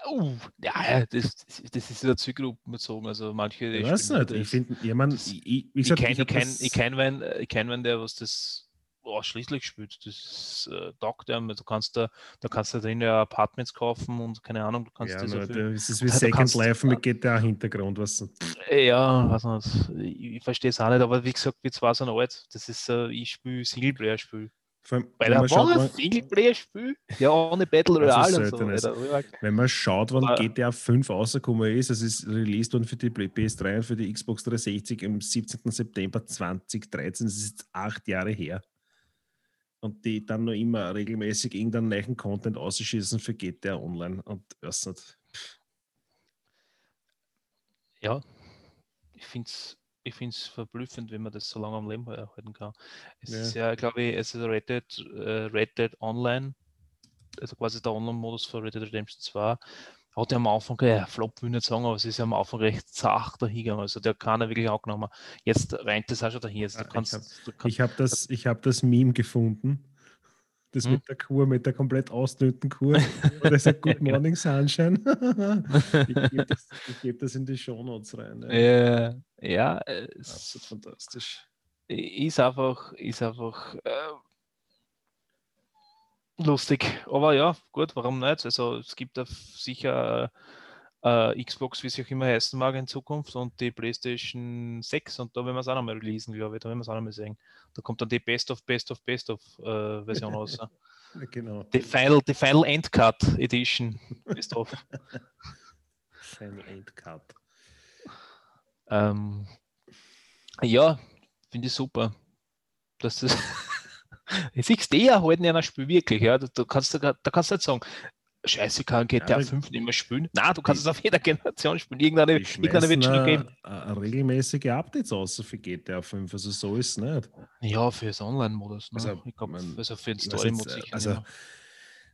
Uh, ja, das, das, das ist in der Zielgruppe bezogen. Also manche. Ich weiß nicht. Ich das- finde, jemand, das- ich, ich, ich kenne ich kenn, das- ich kenn wen, kenn wen, der was das ausschließlich spielt. Das äh, taugt einem. Du kannst da, da kannst du drin ja Apartments kaufen und keine Ahnung, du kannst ja, viel, der- es ist wie Second kannst- Life mit GTA-Hintergrund. Was, Äh, Ja, nicht. Ich, ich verstehe es auch nicht, aber wie gesagt, wie zwar so ein alt, das ist, äh, ich spiele Singleplayer-Spiel. Allem, Weil wenn da man schaut, war ein Singleplayer-Spiel? Ja, ohne Battle Also Royale und so. Wenn man schaut, wann Aber- GTA 5 rausgekommen ist, es ist released worden für die PS3 und für die Xbox 360 am 17. September 2013, das ist jetzt acht Jahre her. Und die dann noch immer regelmäßig irgendeinen neuen Content ausschießen für GTA Online und weiß nicht. Ja, ich finde es ich find's verblüffend, wenn man das so lange am Leben erhalten kann. Es Ja. ist ja, glaube ich, es ist Red Dead, äh, Red Dead Online, also quasi der Online-Modus von Red Dead Redemption 2, hat ja am Anfang, ja, Flop will ich nicht sagen, aber es ist ja am Anfang recht zart dahingegangen. Also der kann er wirklich angenommen. Jetzt rennt das auch schon dahin. Also du ich kannst, hab- Ich habe das, ich hab das Meme gefunden. Das Hm? mit der Kur, mit der komplett ausdünnten Kur. Und das sagt Good. <laughs> Morning Sunshine. <laughs> ich gebe das, ich geb das in die Shownotes rein. Ja. äh, ja, es, Absolut fantastisch. ist einfach, ist einfach äh, lustig. Aber ja, gut, warum nicht? Also es gibt da sicher äh, Xbox, wie es auch immer heißen mag in Zukunft und die PlayStation 6 und da werden wir es auch nochmal releasen, glaube ich. Da werden wir es auch nochmal sehen. Da kommt dann die Best of Best of Best of äh, Version raus. <laughs> Genau. Die Final, die Final Endcut Edition Best of. <laughs> Final End Cut. Ähm, ja, finde ich super. Dass das du, die erhalten ja ein Spiel wirklich. Ja. Da, da, kannst du, da kannst du nicht sagen, Scheiße, ich kann GTA Ja, 5 nicht mehr spielen. Nein, du kannst es auf jeder Generation spielen. Irgendeine, irgendeine wird schon geben. regelmäßige Updates außer für GTA 5, also so ist es nicht. Ja, für das Online-Modus. Ne? Also, ich glaube, man- also für den Story-Modus also, nicht.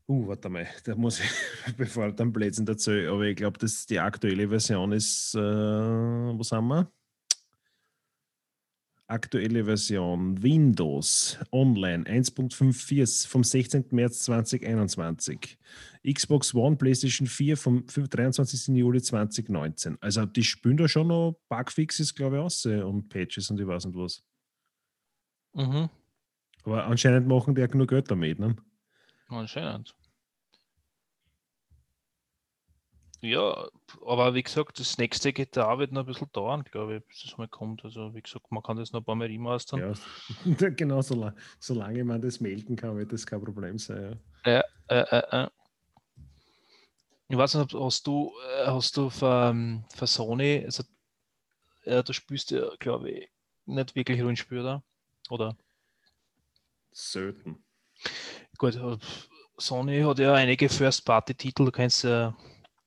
Uh, warte mal, da muss ich, <laughs> bevor ich dann Blödsinn dazu, aber ich glaube, dass die aktuelle Version ist, äh, wo sind wir? Aktuelle Version Windows Online 1.54 vom 16. März 2021. Xbox One, PlayStation 4 vom 5 23. Juli 2019. Also die spülen da schon noch Bugfixes, glaube ich, aus äh, und Patches und ich weiß nicht was. Mhm. Aber anscheinend machen die ja genug Geld damit. Ne? Anscheinend. Ja, aber wie gesagt, das nächste GTA wird noch ein bisschen dauern, glaube ich, bis das mal kommt. Also, wie gesagt, man kann das noch ein paar Mal remastern. Ja, <laughs> genau, solange, solange man das melden kann, wird das kein Problem sein. Ja. Äh, äh, äh. Ich weiß nicht, hast du, äh, hast du für, ähm, für Sony, also äh, du spielst ja, glaube ich, nicht wirklich Rollenspiel, oder? Oder? Selten. Gut, äh, Sony hat ja einige First-Party-Titel, du kennst ja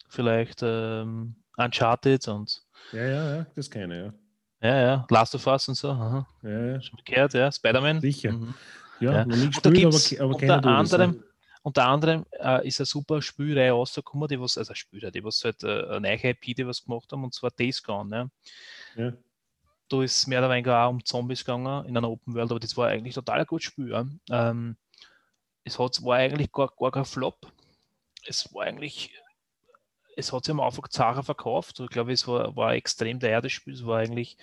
vielleicht ähm, Uncharted und Ja, ja, ja, das keine, ja, ja, Last of Us und so. Aha. ja. ja, ja. Schon gehört, ja, Spider-Man. Sicher. Mhm. Ja, Ja. Und da aber, gibt's ke- aber unter ja. anderem, unter anderem äh, ist eine super Spielreihe rausgekommen, die was, also Spielreihe, die was halt äh, eine neue IP, die was gemacht haben, und zwar Days Gone. Ne? Ja. Da ist mehr oder weniger auch um Zombies gegangen in einer Open World, aber das war eigentlich total ein gutes Spiel. Ja? Ähm, es hat, war eigentlich gar, gar kein Flop. Es war eigentlich, es hat sich am Anfang Zara verkauft. Ich glaube, es war, war extrem teuer, das Spiel. Es war eigentlich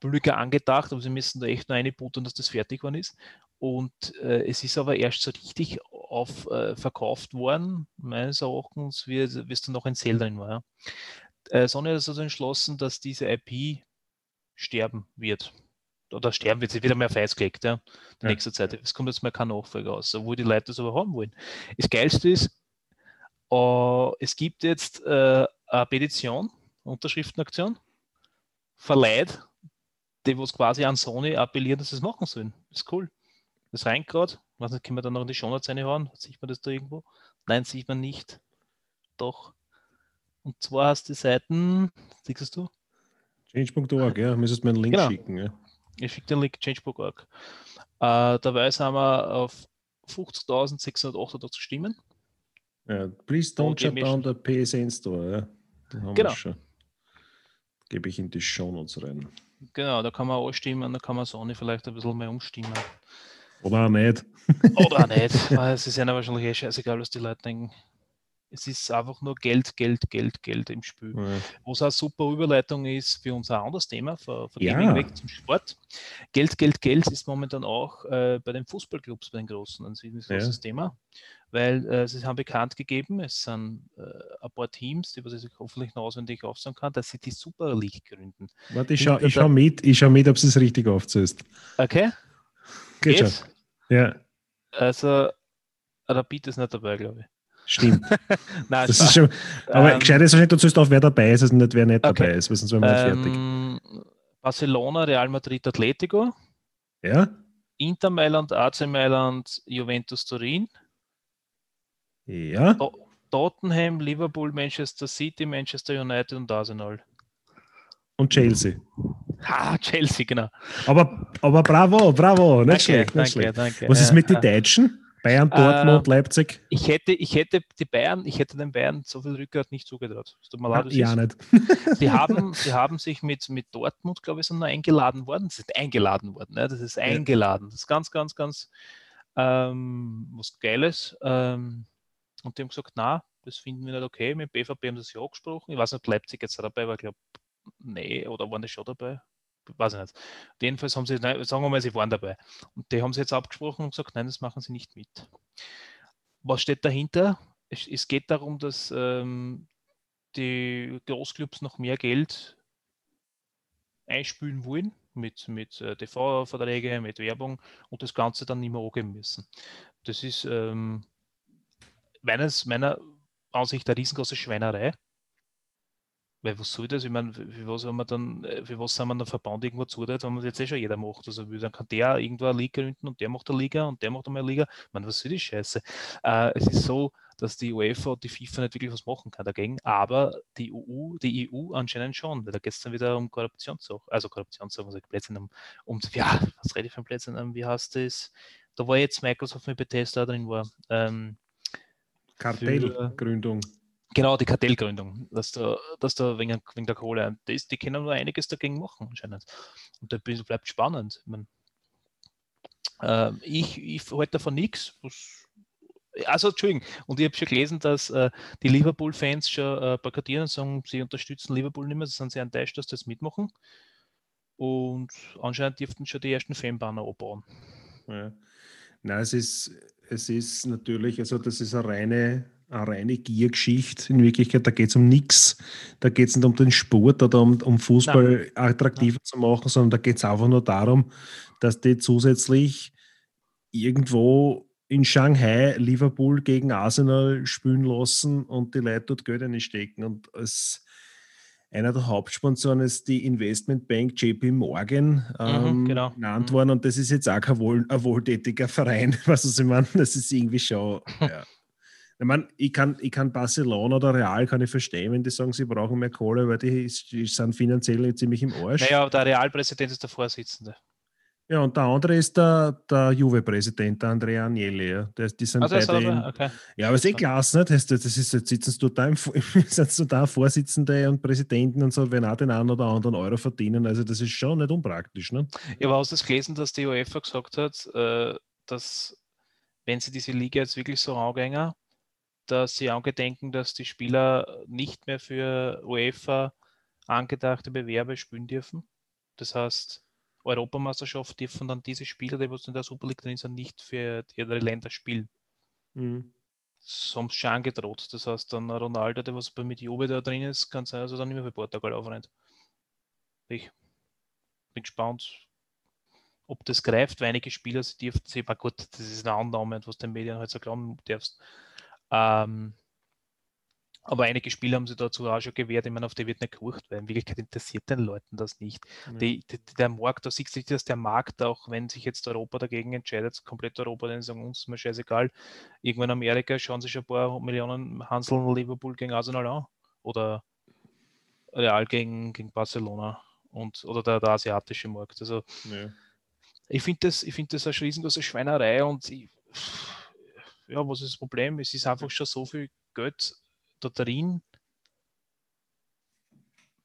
billiger angedacht, aber sie müssen da echt nur eine buttern, dass das fertig geworden ist. Und äh, es ist aber erst so richtig auf, äh, verkauft worden, meines Erachtens, wie, wie es dann noch ein Sale drin war. Ja. Äh, Sony hat also entschlossen, dass diese IP sterben wird. Oder sterben wird, sie wird mehr festgelegt, ja, die Ja. nächste Zeit. Es kommt jetzt mal kein Nachfolger aus, obwohl die Leute das aber haben wollen. Das Geilste ist, äh, es gibt jetzt äh, eine Petition, Unterschriftenaktion, verleiht, die was quasi an Sony appellieren, dass sie es machen sollen. Das ist cool. Das rein gerade. Was nicht, können wir dann noch in die Shownotes reinhauen? Sieht man das da irgendwo? Nein, sieht man nicht. Doch. Und zwar hast du die Seiten, siehst du? Change.org, ja, müsstest mir einen Link Genau. schicken. Ja. Ich schicke den Link change.org. Äh, dabei sind wir auf 50.688 Stimmen. Ja, please don't Okay, shut down the PSN Store. Ja. Da haben Genau. schon. Gebe ich in die Shownotes rein. Genau, da kann man auch stimmen, da kann man Sony vielleicht ein bisschen mehr umstimmen. Oder auch nicht. Oder auch <laughs> nicht, weil es ist ja wahrscheinlich eh scheißegal, was die Leute denken. Es ist einfach nur Geld, Geld, Geld, Geld im Spiel. Ja. Was eine super Überleitung ist für unser anderes Thema, von, von Ja. Weg zum Sport. Geld, Geld, Geld ist momentan auch äh, bei den Fußballclubs, bei den Großen, ein ziemlich Ja. großes Thema, weil äh, sie haben bekannt gegeben, es sind äh, ein paar Teams, die was ich hoffentlich noch auswendig aufsagen kann, dass sie die Super League gründen. Warte, ich schau, Hinter ich der- schau mit, ich schau mit, ob es richtig aufzählst. Okay? Geht schon. Geht's? Ja, Also, Rapid ist nicht dabei, glaube ich. Stimmt. <laughs> Nein, Das ist schon, aber Ähm, gescheit ist wahrscheinlich, du zählst auf, wer dabei ist, also nicht wer nicht Okay. dabei ist, sonst wären wir nicht fertig. ähm, Barcelona, Real Madrid, Atletico, Ja? Inter Mailand, AC Mailand, Juventus Turin, Ja? To- Tottenham, Liverpool, Manchester City, Manchester United und Arsenal. Und Chelsea. Ha, Chelsea, genau. Aber, aber bravo, bravo, nicht schlecht, nicht danke, schlecht. danke. Was ist Ja, mit den. Deutschen? Bayern, Dortmund, Leipzig? Ich hätte, ich hätte die Bayern, ich hätte den Bayern so viel Rückgrat nicht zugetraut. Es tut mir leid, Ah, ja, nicht. Sie haben, sie haben sich mit, mit Dortmund, glaube ich, sind nur eingeladen worden. Sie sind eingeladen worden. Ne? Das ist eingeladen. Das ist ganz, ganz, ganz ähm, was Geiles. Ähm, und die haben gesagt, na, das finden wir nicht okay. Mit BVB haben sie sich auch gesprochen. Ich weiß nicht, ob Leipzig jetzt dabei war, ich glaube, nee, oder waren die schon dabei? Weiß ich nicht. Jedenfalls haben sie, nein, sagen wir mal, sie waren dabei. Und die haben sie jetzt abgesprochen und gesagt, nein, das machen sie nicht mit. Was steht dahinter? Es, es geht darum, dass ähm, die Großclubs noch mehr Geld einspülen wollen mit, mit äh, TV-Verträge, mit Werbung und das Ganze dann nicht mehr angeben müssen. Das ist ähm, meines, meiner Ansicht eine riesengroße Schweinerei. Weil was soll das? Ich meine, für was haben wir dann, äh, für was sind wir dann Verband irgendwo zuteilt, wenn man jetzt eh schon jeder macht? Also dann kann der irgendwo eine Liga gründen und der macht eine Liga und der macht einmal eine Liga. Ich meine, was soll die Scheiße? Äh, es ist so, dass die UEFA und die FIFA nicht wirklich was machen kann dagegen, aber die EU, die EU anscheinend schon, weil da geht es dann wieder um Korruptionssachen, also Korruptionssachen, also Plätze um, um, ja, was rede ich von Plätzen, um, wie heißt das? Da war jetzt Microsoft mit Bethesda drin war. Ähm, Kartellgründung. Genau, die Kartellgründung, dass da, dass da wegen, wegen der Kohle, das, die können nur einiges dagegen machen anscheinend. Und da bleibt spannend. Ich, mein, äh, ich, ich halte davon nichts. Also, Entschuldigung, und ich habe schon gelesen, dass äh, die Liverpool-Fans schon äh, plakatieren und sagen, sie unterstützen Liverpool nicht mehr, sie sind sehr enttäuscht, dass sie das mitmachen. Und anscheinend dürften schon die ersten Fanbanner abbauen. Ja. Nein, es ist, es ist natürlich, also das ist eine reine eine reine Giergeschichte. In Wirklichkeit, da geht es um nichts. Da geht es nicht um den Sport oder um, um Fußball Nein. attraktiver Nein. zu machen, sondern da geht es einfach nur darum, dass die zusätzlich irgendwo in Shanghai Liverpool gegen Arsenal spielen lassen und die Leute dort Geld einstecken. Und als einer der Hauptsponsoren ist die Investmentbank JP Morgan mhm, ähm, mhm, genau. genannt mhm. worden. Und das ist jetzt auch kein wohl, ein wohltätiger Verein, <laughs> was ich meine. Das ist irgendwie schon. Ja. Ich meine, ich kann, ich kann Barcelona oder Real kann ich verstehen, wenn die sagen, sie brauchen mehr Kohle, weil die, die sind finanziell ziemlich im Arsch. Naja, der Realpräsident ist der Vorsitzende. Ja, und der andere ist der, der Juve-Präsident, der Andrea Agnelli. Ja. Das, die sind also beide in, okay. Ja, aber es ist eh klasse, nicht? Das, das ist, jetzt sitzen du da, im, <laughs> sitzen da Vorsitzende und Präsidenten und so, wenn auch den einen oder anderen Euro verdienen. Also das ist schon nicht unpraktisch. Ne? Ja, aber hast du das gelesen, dass die UEFA gesagt hat, äh, dass wenn sie diese Liga jetzt wirklich so angehen, dass sie angedenken, dass die Spieler nicht mehr für UEFA angedachte Bewerbe spielen dürfen. Das heißt, Europameisterschaft dürfen dann diese Spieler, die in der Super League drin sind, nicht für die anderen Länder spielen. Mhm. Sie schon angedroht. Das heißt, dann Ronaldo, der was mit Juve da drin ist, kann sein, dass er dann nicht mehr für Portugal aufrennt. Ich bin gespannt, ob das greift, weil einige Spieler, sie dürfen sie, aber gut, das ist eine Annahme, was den Medien halt so glauben darfst. Ähm, aber einige Spiele haben sie dazu auch schon gewährt. Ich meine, auf die wird nicht gerucht, weil in Wirklichkeit interessiert den Leuten das nicht. Mhm. Die, die, der Markt, da sieht sich, dass der Markt, auch wenn sich jetzt Europa dagegen entscheidet, komplett Europa, dann sagen uns ist mir scheißegal. Irgendwann in Amerika schauen sich ein paar Millionen Hanseln Liverpool gegen Arsenal an. Oder Real gegen, gegen Barcelona und oder der, der asiatische Markt. Also ja. ich finde das, ich finde das eine riesengroße Schweinerei und ich, ja, was ist das Problem? Es ist einfach schon so viel Geld da drin,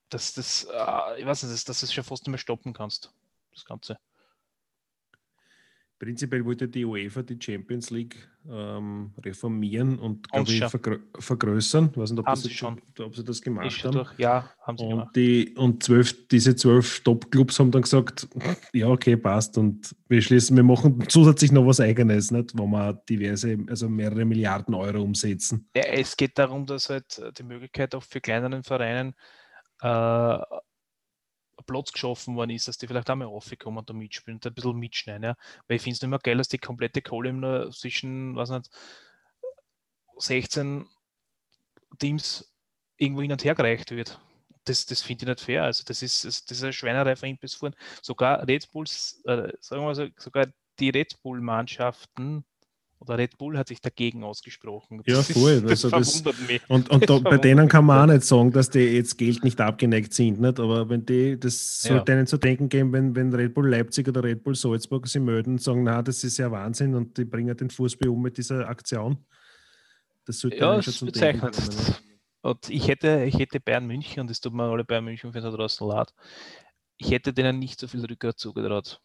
dass das, äh, ich weiß nicht, dass, dass du es schon fast nicht mehr stoppen kannst, das Ganze. Prinzipiell wollte die UEFA die Champions League ähm, reformieren und ich, vergrö vergrößern. Ich weiß nicht, ob, haben das, sie schon. ob sie das gemacht haben. Durch. Ja, haben sie und gemacht. Die, und zwölf, diese zwölf Top-Clubs haben dann gesagt, ja, okay, passt. Und wir schließen, wir machen zusätzlich noch was Eigenes, nicht? wo wir diverse, also mehrere Milliarden Euro umsetzen. Ja, es geht darum, dass halt die Möglichkeit auch für kleineren Vereinen äh, Platz geschaffen worden ist, dass die vielleicht auch mal raufkommen und da mitspielen und ein bisschen mitschneiden. Ja. Weil ich finde es nicht mehr geil, dass die komplette Kohle nur zwischen, was nicht, 16 Teams irgendwo hin und her gereicht wird. Das, das finde ich nicht fair. Also das ist, das ist eine Schweinerei von bis vorn. Sogar Red Bulls, äh, sagen wir so, sogar die Red Bull-Mannschaften oder Red Bull hat sich dagegen ausgesprochen. Das ja, voll. Ist, das also das, mich. Und, und da, bei denen kann man auch nicht sagen, dass die jetzt Geld nicht abgeneigt sind. Nicht? Aber wenn die, das sollte ja. ihnen zu denken geben, wenn, wenn Red Bull Leipzig oder Red Bull Salzburg sie melden und sagen, na, das ist ja Wahnsinn und die bringen den Fußball um mit dieser Aktion. Das sollte ja, schon zu denken geben. Und ich hätte, ich hätte Bayern München, und es tut mir alle Bayern München für da draußen leid, ich hätte denen nicht so viel Rückgrat zugetraut.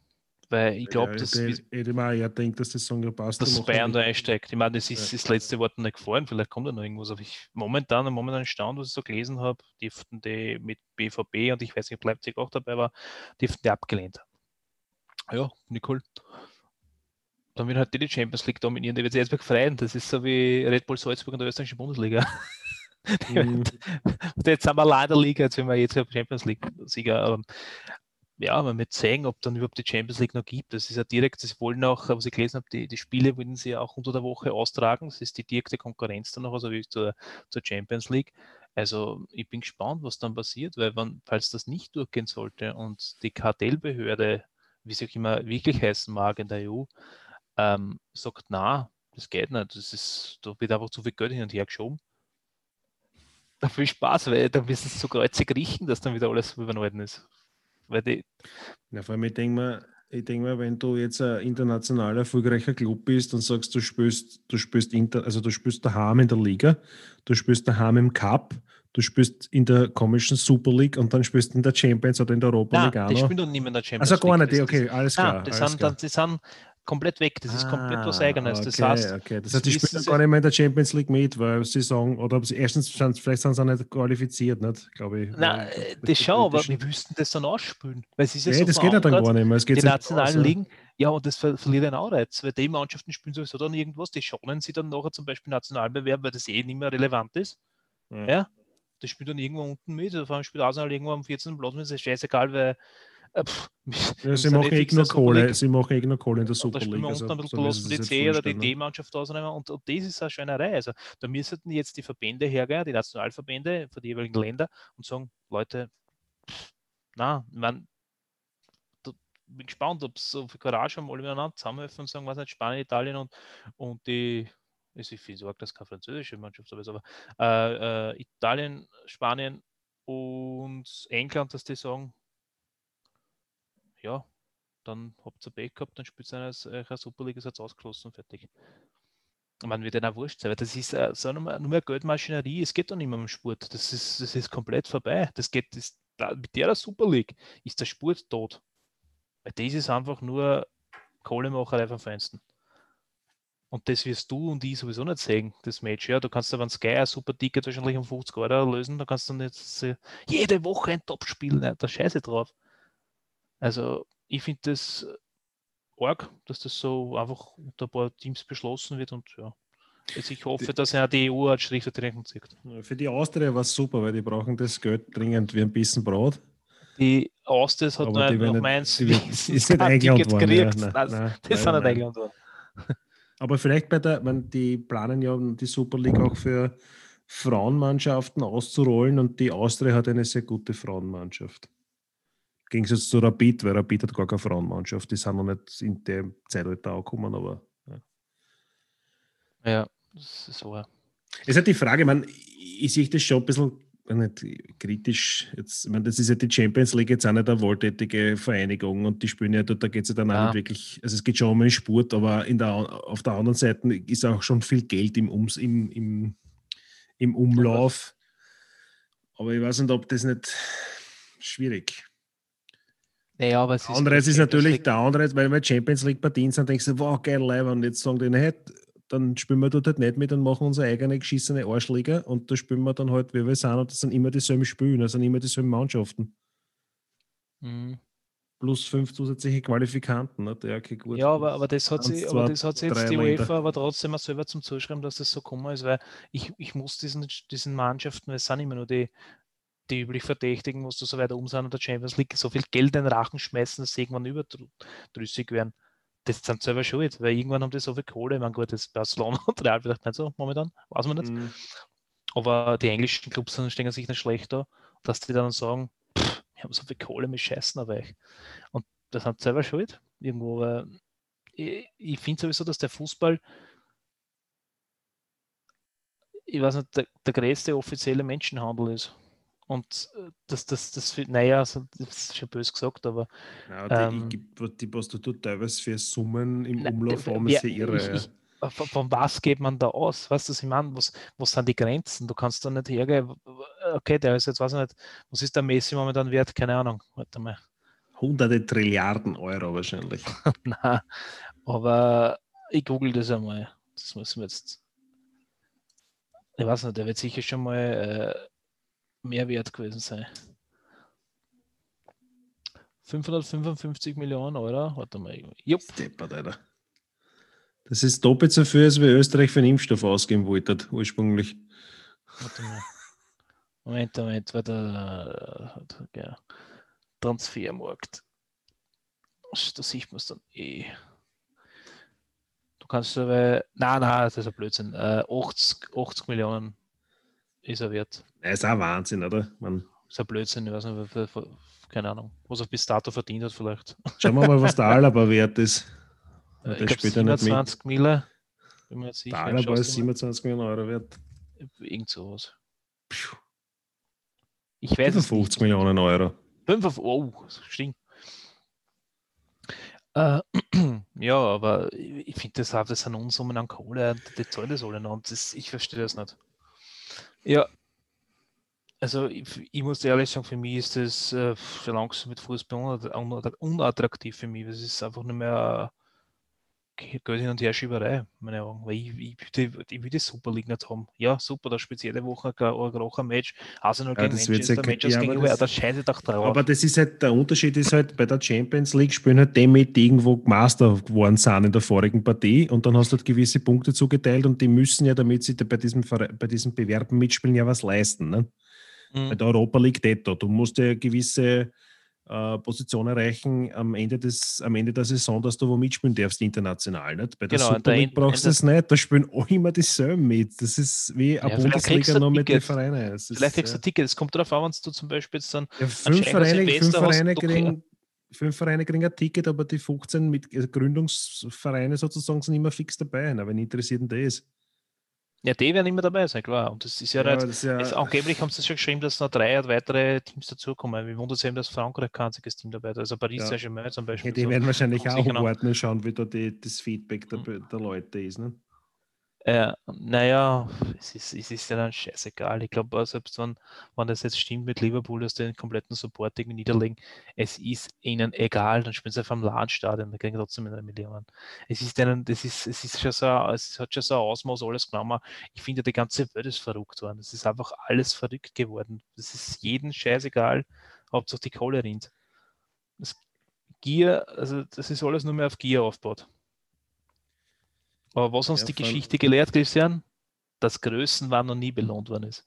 Weil ich glaube, ja, dass. Eher denkt, dass das Song passt. Dass Bayern da einsteigt. Ich meine, das ist ja. das letzte Wort nicht gefallen. Vielleicht kommt da noch irgendwas. Aber ich momentan, im momentanen Stand, was ich so gelesen habe, dürften die mit BVB und ich weiß nicht, ob Leipzig auch dabei war, dürften die abgelehnt. Ja, Nicole. Dann wird halt die, die Champions League dominieren. Die wird sich erstmal freien. Das ist so wie Red Bull Salzburg in der österreichischen Bundesliga. <laughs> Mhm. <laughs> jetzt sind wir leider Liga, jetzt sind wir jetzt Champions League-Sieger ja, man wird sehen, ob dann überhaupt die Champions League noch gibt. Das ist ja direkt, das wollen auch, was ich gelesen habe, die, die Spiele wollen sie ja auch unter der Woche austragen. Das ist die direkte Konkurrenz dann noch, also wie zur, zur Champions League. Also ich bin gespannt, was dann passiert, weil wenn, falls das nicht durchgehen sollte und die Kartellbehörde, wie sie auch immer wirklich heißen mag in der EU, ähm, sagt, na, das geht nicht, das ist, da wird einfach zu viel Geld hin und her geschoben. <laughs> Da viel Spaß, weil dann wirst du es so kreuzig riechen, dass dann wieder alles übernorden ist. Weil die, Ja, vor allem, ich denke mir, ich denk mir, wenn du jetzt ein international erfolgreicher Club bist und sagst, du spielst, du spielst inter, also du spielst daheim in der Liga, du spielst daheim im Cup, du spielst in der komischen Super League und dann spielst du in der Champions oder in der Europa Nein, League die auch noch. spielen doch nicht mehr in der Champions Also gar League. nicht, Das- okay, alles Nein, klar. die alles sind, klar. dann, die sind komplett weg. Das ist komplett was Ah, Eigenes. Das okay, heißt, okay. das heißt, die spielen gar nicht mehr in der Champions League mit, weil sie sagen, oder sie, erstens, vielleicht sind sie auch nicht qualifiziert, nicht, glaube ich. na, weil- äh, das schon, aber wir müssten das dann ausspülen. Weil es ist ja Nee, so das geht ja dann gar nicht mehr. Es geht die nationalen Ligen, ja, und das ver verliert einen Anreiz, weil die Mannschaften spielen sowieso dann irgendwas, die schonen sie dann nachher zum Beispiel Nationalbewerb, weil das eh nicht mehr relevant ist. Ja. Ja, das spielt dann irgendwo unten mit, vor allem spielt Arsenal irgendwo am 14. Platz mit, das ist scheißegal, weil pff, <laughs> Ja, sie machen eh nur Kohle. Sie machen eh nur Kohle in der Und Super da spielen League. wir Also, unten ein bisschen so sie die C oder die ne? D-Mannschaft ausnehmen und, und das ist eine Schweinerei. Also da müssten jetzt die Verbände hergehen, die Nationalverbände für die jeweiligen Länder und sagen, Leute, na, man, bin gespannt, ob es so viel Courage haben, alle miteinander zusammenhelfen und sagen, was nicht, Spanien, Italien und, und die, also ich sorgt, dass keine französische Mannschaft so ist, aber äh, äh, Italien, Spanien und England, dass die sagen, ja, dann habt ihr Pech gehabt, dann spielt ihr eine, eine Superliga, seid ausgeschlossen und fertig. Man wird dann auch wurscht sein, weil das ist äh, so nur mehr Geldmaschinerie, es geht doch nicht mehr um Sport. Das ist, das ist komplett vorbei. Das geht, das, da, mit der Super League ist der Sport tot. Weil das ist einfach nur Kohlemacherei vom Feinsten. Und das wirst du und ich sowieso nicht sehen, das Match. Ja, du kannst aber ein Sky ein super Ticket wahrscheinlich um 50 Euro lösen, da kannst du nicht äh, jede Woche ein Top-Spiel, ne? da scheiße drauf. Also, ich finde das arg, dass das so einfach unter ein paar Teams beschlossen wird und ja. Also ich hoffe, dass er die EU als Strich Rechnung zieht. Für die Austria war es super, weil die brauchen das Geld dringend wie ein bisschen Brot. Die Austria hat Aber die noch, noch meins ist nicht eingeladen worden, ja. Nein, das sind nicht eingeladen worden. <laughs> Aber vielleicht bei der, wenn die planen ja die Super League auch für Frauenmannschaften auszurollen und die Austria hat eine sehr gute Frauenmannschaft. Gegensatz zu Rapid, weil Rapid hat gar keine Frauenmannschaft. Die sind noch nicht in dem Zeitalter angekommen, aber ja. Ja, das ist wahr. Es ist halt die Frage, man, ich sehe das schon ein bisschen nicht, kritisch. Jetzt, ich meine, das ist ja die Champions League jetzt auch nicht eine wohltätige Vereinigung und die spielen ja dort, da geht es ja dann auch Ja. nicht wirklich, also es geht schon um den Sport, aber in der, auf der anderen Seite ist auch schon viel Geld im, Ums, im, im, im Umlauf. Aber ich weiß nicht, ob das nicht schwierig Naja, aber es ist. Andererseits ist Champions natürlich League- der andere, weil wir Champions League Partien sind, denkst du, wow, geil, live. Und jetzt sagen die nicht, dann spielen wir dort halt nicht mit und machen unsere eigene geschissene Arschliga und da spielen wir dann halt, wie wir sind, und das sind immer dieselben Spiele, das sind immer dieselben Mannschaften. Mhm. Plus fünf zusätzliche Qualifikanten. Ne? Ja, okay, gut. Ja, aber, aber das hat sie, zwei, aber das hat sie jetzt die Länder. UEFA aber trotzdem auch selber zum Zuschreiben, dass das so gekommen ist, weil ich, ich muss diesen, diesen Mannschaften, weil es sind immer nur die, die üblich Verdächtigen, musst du so weiter um sein und der Champions League so viel Geld in den Rachen schmeißen, dass sie irgendwann überdrüssig werden. Das sind selber schuld, weil irgendwann haben die so viel Kohle. Ich meine, gut, das Barcelona <laughs> und Real vielleicht nicht so momentan, weiß man nicht. Mhm. Aber die englischen Clubs stehen sich nicht schlecht da, dass die dann sagen, pff, wir haben so viel Kohle, wir scheißen auf euch. Und das sind selber schuld irgendwo. Weil ich ich finde sowieso, dass der Fußball, ich weiß nicht, der, der größte offizielle Menschenhandel ist. Und äh, das, das, das, naja, also, das ist schon böse gesagt, aber Ja, die, Ähm, was die, dort teilweise für Summen im Umlauf haben, ist ja irre. ich- ich- von, von was geht man da aus? Weißt du, was ich meine? Was, was sind die Grenzen? Du kannst da nicht hergehen. Okay, der ist jetzt, weiß ich nicht, was ist der Messi momentan wert? Keine Ahnung. Warte mal. Hunderte Trilliarden Euro wahrscheinlich. <laughs> Nein, aber ich google das einmal. Das muss mir jetzt. Ich weiß nicht, der wird sicher schon mal äh, mehr wert gewesen sein. 555 Millionen Euro. Warte mal. Jupp. Deppert, Alter. Das ist doppelt so viel, als wir Österreich für einen Impfstoff ausgeben wollten, ursprünglich. Warte mal. Moment, Moment, warte. äh, Ja. Transfermarkt. Da sieht man es dann eh. Du kannst aber. Nein, nein, das ist ein Blödsinn. Äh, 80, 80 Millionen ist er wert. Das ist auch Wahnsinn, oder? Man, ist ein Blödsinn, ich weiß nicht, keine Ahnung, was er bis dato verdient hat vielleicht. schauen wir mal, was der <laughs> Alaba wert ist. Ja, ich der glaube spielt ja nicht mit. 27 Mille. Bin mir Der sicher. Alaba Schaust ist du mal? 27 Millionen Euro wert. Irgend sowas. Ich weiß es 55 nicht. Millionen Euro. 5 auf, oh, stinkt. Äh, <clears throat> ja, aber ich finde das das sind Unsummen an Kohle, die zahlen das alle noch und das, ich verstehe das nicht. Ja, also ich, ich muss ehrlich sagen, für mich ist das äh, schon langsam mit Fußball unat- unat- unattraktiv für mich. Das ist einfach nicht mehr Geld hin und her Schieberei, meine Augen. Weil ich, ich, ich, ich will die Super League nicht haben. Ja, super, da spielt jede Woche ein, ein großer Match. Arsenal Ja, gegen Manchester, sehr- Manchester ja, gegen aber Uwe, das- da scheiße ich doch drauf. Aber das ist halt, der Unterschied ist halt, bei der Champions League spielen halt die mit, die irgendwo Master geworden sind in der vorigen Partie und dann hast du halt gewisse Punkte zugeteilt und die müssen ja, damit sie bei diesem, bei diesem Bewerben mitspielen, ja was leisten. Ne? Mhm. Bei der Europa League detto. Du musst ja gewisse äh, Position erreichen am Ende, des, am Ende der Saison, dass du wo mitspielen darfst international. Nicht? Bei der Genau, Super League brauchst du das nicht, da spielen <laughs> auch immer dieselben mit. Das ist wie eine Ja, Bundesliga nur mit den. Vereinen. Es ist, Vielleicht kriegst du ja. Tickets. Es kommt darauf an, wenn du zum Beispiel jetzt dann Ja, fünf, Vereine, fünf, Vereine kriegen, fünf Vereine kriegen ein Ticket, aber die 15 mit äh, Gründungsvereine sozusagen sind immer fix dabei. Na, wen interessiert denn das? Ja, die werden immer dabei sein, klar. Und das ist ja, Ja, nicht, das ja, es, angeblich haben sie schon geschrieben, dass noch drei weitere Teams dazukommen. Wir wundern sich eben, dass Frankreich kein einziges Team dabei ist. Also Paris Ja. Saint-Germain zum Beispiel. ja, die so. werden wahrscheinlich auch warten und schauen, wie da die, das Feedback der, Mhm. der Leute ist. Ne? Äh, naja, es ist, es ist ja dann scheißegal. Ich glaube, selbst wenn, wenn das jetzt stimmt mit Liverpool, dass die den kompletten Support irgendwie niederlegen, es ist ihnen egal, dann spielen sie einfach am LAN-Stadion, da kriegen sie trotzdem eine Million. Es ist ihnen, das ist, es ist schon so, es hat schon so ein Ausmaß alles genommen. Ich finde, die ganze Welt ist verrückt worden. Es ist einfach alles verrückt geworden. Es ist jedem scheißegal, Hauptsache die Kohle rinnt. Das Gier, also das ist alles nur mehr auf Gier aufgebaut. Aber was uns Ja, die Geschichte gelehrt, Christian? Dass Größenwahn noch nie belohnt worden ist.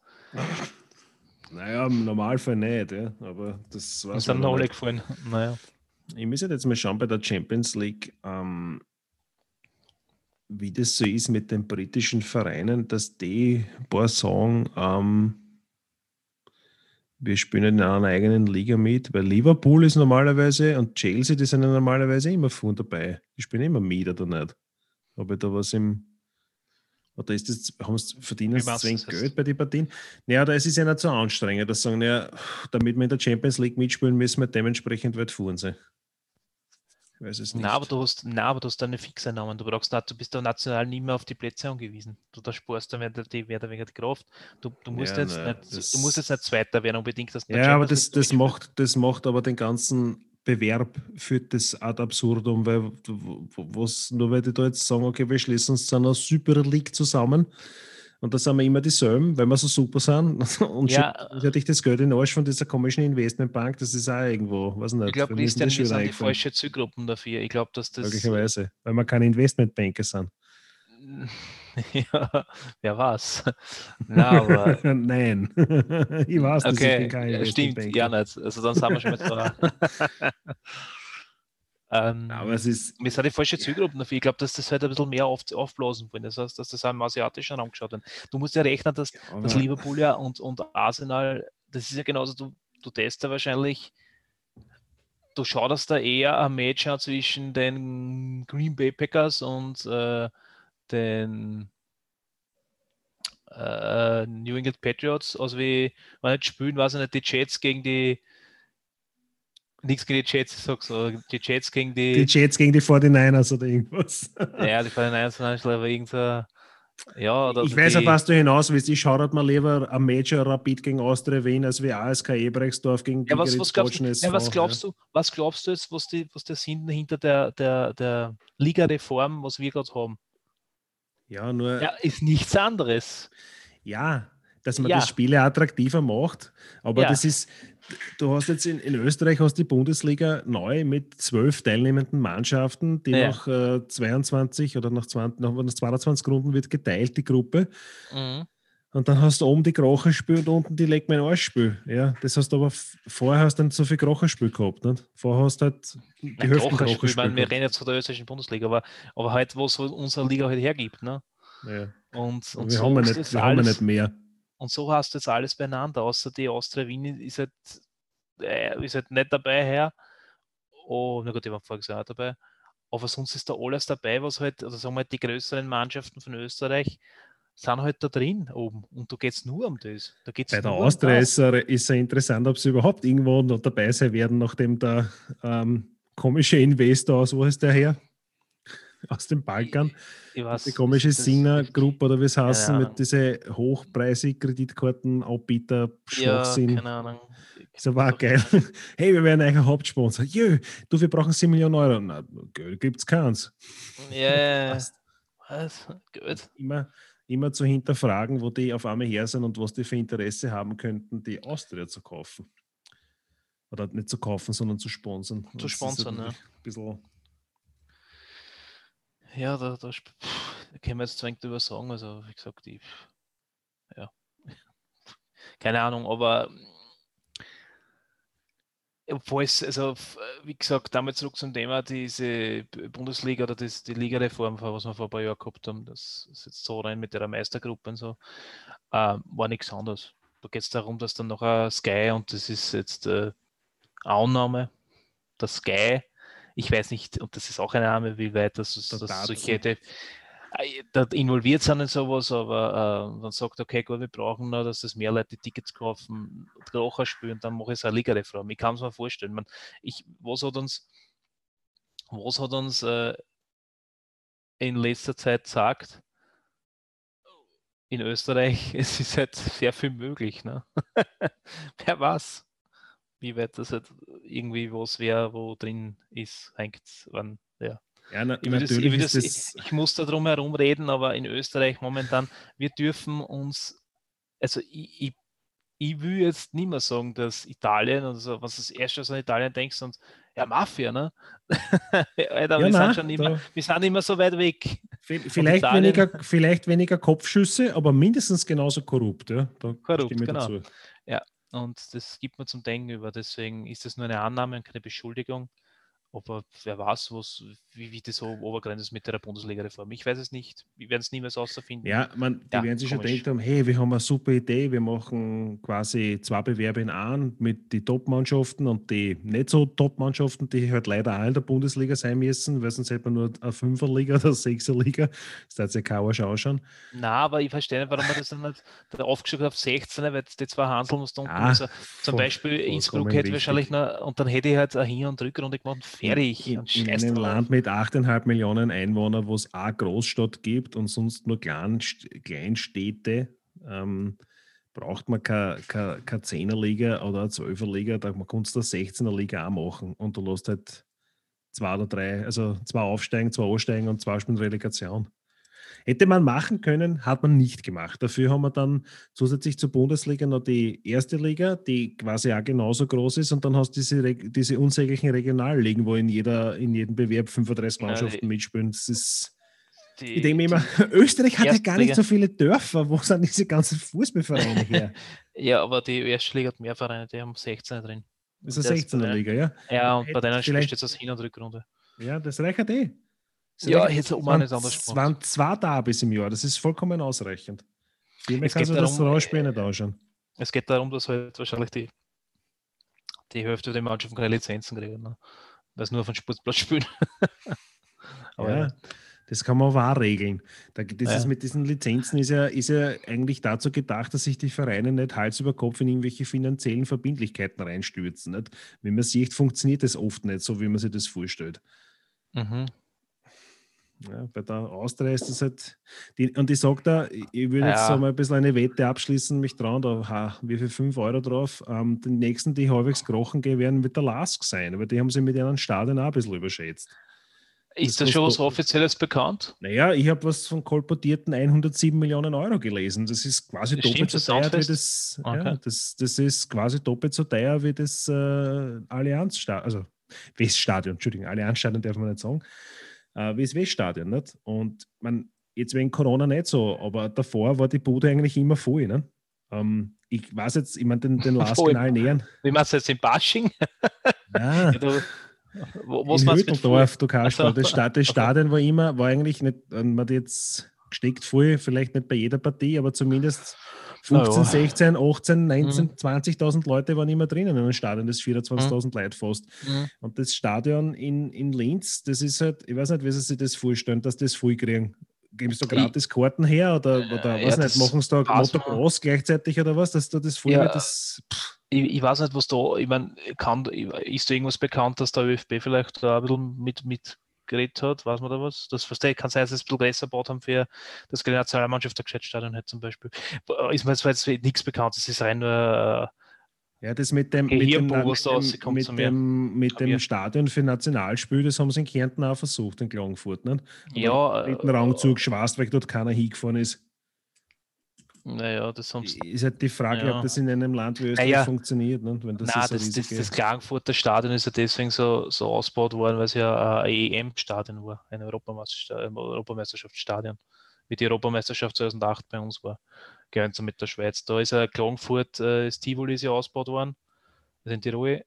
Naja, im Normalfall nicht, ja. aber das Uns weiß sind alle gefallen. Naja. Ich muss jetzt mal schauen bei der Champions League, ähm, wie das so ist mit den britischen Vereinen, dass die ein paar sagen, ähm, wir spielen in einer eigenen Liga mit, weil Liverpool ist normalerweise und Chelsea, die sind ja normalerweise immer von dabei. Die spielen immer mit oder nicht. Habe ich da was im. Oder ist das, haben sie, verdienen sie zu du wenig? Geld bei den Partien? Naja, da ist es ja nicht so anstrengend. Das sagen ja, damit wir in der Champions League mitspielen, müssen wir dementsprechend weit fahren sein. Ich weiß es nicht. Na, aber du hast, na, aber du hast eine Fixeinnahmen. Du brauchst nicht, du bist da national nicht mehr auf die Plätze angewiesen. Du da sparst dann wieder die mehr oder weniger die Kraft. Du, du musst Ja, jetzt nein, nicht, du musst jetzt nicht Zweiter werden unbedingt. Du Ja, aber das, das, macht, das macht aber den ganzen Bewerb führt das ad absurdum, weil was, nur weil die da jetzt sagen, okay, wir schließen uns zu einer Super League zusammen und da sind wir immer dieselben, weil wir so super sind <laughs> und Ja. hätte ich das Geld in den Arsch von dieser komischen Investmentbank, das ist auch irgendwo, weiß nicht. Ich glaube, Christian, wir sind die falsche Zielgruppen dafür. Ich glaube, dass das. Möglicherweise, weil wir keine Investmentbanker sind. <laughs> ja, wer weiß. <laughs> Na, aber. Nein, <laughs> ich ich Okay, kein ja, stimmt, ja nicht. Also dann sind wir schon mal da. ähm, Aber es ist, wir sind die falsche Zielgruppe dafür. Ich glaube, dass das halt ein bisschen mehr auf, aufblasen wollen. Das heißt, dass das im asiatischen Raum geschaut wird. Du musst ja rechnen, dass, dass aber- Liverpool ja und, und Arsenal, das ist ja genauso, du, du testest ja wahrscheinlich, du schaust da eher ein Match zwischen den Green Bay Packers und äh, den äh, New England Patriots, als wie, wenn nicht spielen, weiß ich nicht, die Jets gegen die nichts gegen die Jets, ich sag so, die Jets gegen die die, Jets gegen die 49ers oder irgendwas. <laughs> ja, die Finals aber irgendein, ja, ich weiß, auf was du hinaus willst. Ich schaue halt mal lieber ein Major Rapid gegen Austria Wien als wie ASK Ebrechtsdorf gegen Ja, was, was, glaubst, SV, ja, was glaubst du, was glaubst du jetzt, was, die, was der Sinn hinter der, der, der Liga-Reform, was wir gerade haben? Ja, nur, Ja, ist nichts anderes. ja, dass man Ja. das Spiele attraktiver macht. Aber Ja. das ist, du hast jetzt in, in Österreich hast die Bundesliga neu mit zwölf teilnehmenden Mannschaften, die Ja. nach äh, 22 oder nach, 20, nach, nach 22 Runden wird geteilt, die Gruppe. Mhm. Und dann hast du oben die Krocherspiel und unten die Leg mein Arschspiel. Ja, das hast du aber vorher hast du nicht so viel Krocherspiel gehabt. Nicht? Vorher hast du halt die Hälfte Krocherspiel, ich meine, wir reden jetzt von der österreichischen Bundesliga, aber, aber halt, was unsere Liga halt hergibt. Ne? Ja. Und, und wir so haben ist nicht, wir haben alles- nicht mehr. Und so hast du jetzt alles beieinander, außer die Austria Wien ist halt, äh, ist halt nicht dabei her. Oh, na gut, die waren voriges Jahr dabei. Aber sonst ist da alles dabei, was halt, also sagen wir, die größeren Mannschaften von Österreich sind halt da drin oben. Und da geht es nur um das. Da geht's Bei der Austria um ist es ist ja interessant, ob sie überhaupt irgendwo noch dabei sein werden, nachdem der ähm, komische Investor aus, wo ist der her? <laughs> Aus dem Balkan. Ich weiß, Die komische Sina Group oder wie es heißt, Ahnung. mit diese hochpreisig Kreditkartenanbieter Ja, Schwachsinn. keine Ahnung. Das war geil. <laughs> Hey, wir werden euer Hauptsponsor. Jö, du, wir brauchen 7 Millionen Euro. Na, Geld gibt's keins. Ja, ja, Passt. <laughs> was? Gut. Immer, immer zu hinterfragen, wo die auf einmal her sind und was die für Interesse haben könnten, die Austria zu kaufen. Oder nicht zu kaufen, sondern zu sponsern. Zu Das sponsern, ja. natürlich Ein Ja, da, da, da können wir jetzt zwingend drüber sagen. Also, wie gesagt, ich, ja, <laughs> keine Ahnung, aber obwohl es, also, f- wie gesagt, damit zurück zum Thema, diese Bundesliga oder das, die Ligareform, was wir vor ein paar Jahren gehabt haben, das ist jetzt so rein mit der Meistergruppe und so, ähm, war nichts anderes. Da geht es darum, dass dann noch ein Sky und das ist jetzt äh, Annahme, das Sky, ich weiß nicht, und das ist auch eine Name, wie weit das, das solche äh, da involviert sind in sowas, aber äh, man sagt, okay, gut, wir brauchen noch, dass das mehr Leute Tickets kaufen, Krocher spielen, dann mache ich eine Liga-Reform. Ich kann es mir vorstellen. Man, ich, was hat uns, was hat uns äh, in letzter Zeit gesagt? In Österreich, <laughs> es ist halt sehr viel möglich. Ne? <laughs> Wer weiß, wie weit das halt irgendwie was wäre, wo drin ist, hängt an. Ja. Ja, na, Ich, das, ich, das, ich, ich muss da drum herum reden, aber in Österreich momentan, wir dürfen uns, also ich, will jetzt nicht mehr sagen, dass Italien, also was das erste an Italien denkst und ja, Mafia, ne? <laughs> Alter, Ja, wir, nein, sind schon immer, wir sind immer so weit weg. vi- Vielleicht weniger, vielleicht weniger Kopfschüsse, aber mindestens genauso korrupt. Ja? Da Korrupt, genau. dazu. Und das gibt mir zum Denken über. Deswegen ist das nur eine Annahme und keine Beschuldigung. Aber wer weiß, was, wie, wie das so Obergrenze ist mit der Bundesliga-Reform. Ich weiß es nicht. Wir werden es niemals herausfinden. Ja, man, die Ja, werden sich schon komisch. gedacht haben, hey, wir haben eine super Idee, wir machen quasi zwei Bewerbe in einem mit den Top-Mannschaften und die nicht so Top-Mannschaften, die halt leider auch in der Bundesliga sein müssen, weil sonst hätte man nur eine Fünferliga oder eine Sechserliga. Das darf sich keiner anschauen. Na, aber ich verstehe nicht, warum man das dann nicht aufgeschickt hat auf 16, weil die zwei Hansel muss da unten. Ah, also, zum voll- Beispiel Innsbruck hätte richtig. wahrscheinlich noch, und dann hätte ich halt eine Hin- und Rückrunde gemacht, fertig. In, und in einem drauf. Land mit 8,5 Millionen Einwohnern, wo es eine Großstadt gibt und sonst nur Klein, Kleinstädte, ähm, braucht man keine, keine, keine 10er Liga oder eine 12er Liga, da man kannst eine 16er Liga auch machen und du lässt halt zwei oder drei, also zwei aufsteigen, zwei aussteigen und zwei spielen Relegation. Hätte man machen können, hat man nicht gemacht. Dafür haben wir dann zusätzlich zur Bundesliga noch die erste Liga, die quasi auch genauso groß ist. Und dann hast du diese, diese unsäglichen Regionalligen, wo in, jeder, in jedem Bewerb 35 Ja, Mannschaften mitspielen. Das ist, Die, ich denke mir immer, <laughs> Österreich hat ja gar nicht so viele Dörfer. Wo sind diese ganzen Fußballvereine her? <laughs> Ja, aber die erste Liga hat mehr Vereine, die haben 16 drin. Das ist eine der ist bei 16er der- Liga, ja? Ja, und bei denen vielleicht- steht es als Hin- und Rückrunde. Ja, das reicht eh. Ja, jetzt um es eines anders Es waren zwei Derbys im Jahr, das ist vollkommen ausreichend. Viel mehr Es kannst du das darum, Rauspiel äh, nicht anschauen. Es geht darum, dass halt wahrscheinlich die, die Hälfte der Mannschaften keine Lizenzen kriegen, ne? weil sie nur auf dem Sportplatz spielen. <laughs> aber ja, ja. das kann man aber auch regeln. Da, das Ja. ist mit diesen Lizenzen ist ja, ist ja eigentlich dazu gedacht, dass sich die Vereine nicht Hals über Kopf in irgendwelche finanziellen Verbindlichkeiten reinstürzen. Nicht? Wie man sieht, funktioniert das oft nicht so, wie man sich das vorstellt. Mhm. Ja, bei der Austria ist das halt. Die, und ich sage da, ich würde jetzt Ja. so mal ein bisschen eine Wette abschließen, mich trauen, da ha, wie viel 5 Euro drauf. Ähm, die nächsten, die halbwegs krochen gehen, werden mit der LASK sein, aber die haben sie mit ihren Stadien auch ein bisschen überschätzt. Ist Das da schon was Offizielles bekannt? Naja, ich habe was von kolportierten 107 Millionen Euro gelesen. Das ist quasi Das doppelt stimmt, so teuer wie das. Okay. Ja, das, das ist quasi doppelt so teuer wie das äh, Allianzstadion, also Weststadion, Entschuldigung, Allianzstadion darf man nicht sagen, äh, wie das Weststadion. Nicht? Und man, jetzt wegen Corona nicht so, aber davor war die Bude eigentlich immer voll. Ne? Ähm, ich weiß jetzt, ich meine, den, den <laughs> Voll. genau nähern. Wie meinst du jetzt in Bashing? <laughs> Ja, du, wo, was in Hütteldorf, du Kasper. Ach so. Das, Sta- das <laughs> Stadion war immer, war eigentlich nicht, wenn man jetzt gesteckt voll, vielleicht nicht bei jeder Partie, aber zumindest 15, ja. 16, 18, 19, Mhm. 20.000 Leute waren immer drinnen in einem Stadion, das 24.000 Leute fast. Mhm. Und das Stadion in, in Linz, das ist halt, ich weiß nicht, wie sie sich das vorstellen, dass das voll kriegen. Geben sie da gratis Karten her oder, oder ja, weiß das nicht, machen sie da Motocross gleichzeitig oder was, dass da das voll Ja. wird, das, pff, Ich, ich weiß nicht, was da, ich meine, kann, ist da irgendwas bekannt, dass der ÖFB vielleicht da ein bisschen mit, mit geredet hat? Weiß man da was? Das verstehe ich. Kann sein, dass sie es ein bisschen besser gebaut haben für das Nationalmannschaft der Geschäftsstadion hat zum Beispiel. Ist mir jetzt, nichts bekannt, es ist rein nur Ja, das mit dem, mit dem, mit dem, mit dem, mit dem Stadion für Nationalspiel, das haben sie in Kärnten auch versucht, in Klagenfurt. Nicht? äh, ja, äh, Rang zugeschwast, weil dort keiner hingefahren ist. Naja, das haben sie. Ist halt die Frage, Ja. ob das in einem Land wie Österreich Naja. funktioniert. Nicht? Wenn das Nein, so das, das, das. Klagenfurter Stadion ist ja deswegen so, so ausgebaut worden, weil es ja ein EM-Stadion war, ein Europameisterschaftsstadion, wie die Europameisterschaft 2008 bei uns war, gemeinsam mit der Schweiz. Da ist ja Klagenfurt, äh, das Tivoli ist ja ausgebaut worden, also in Tirol. Äh,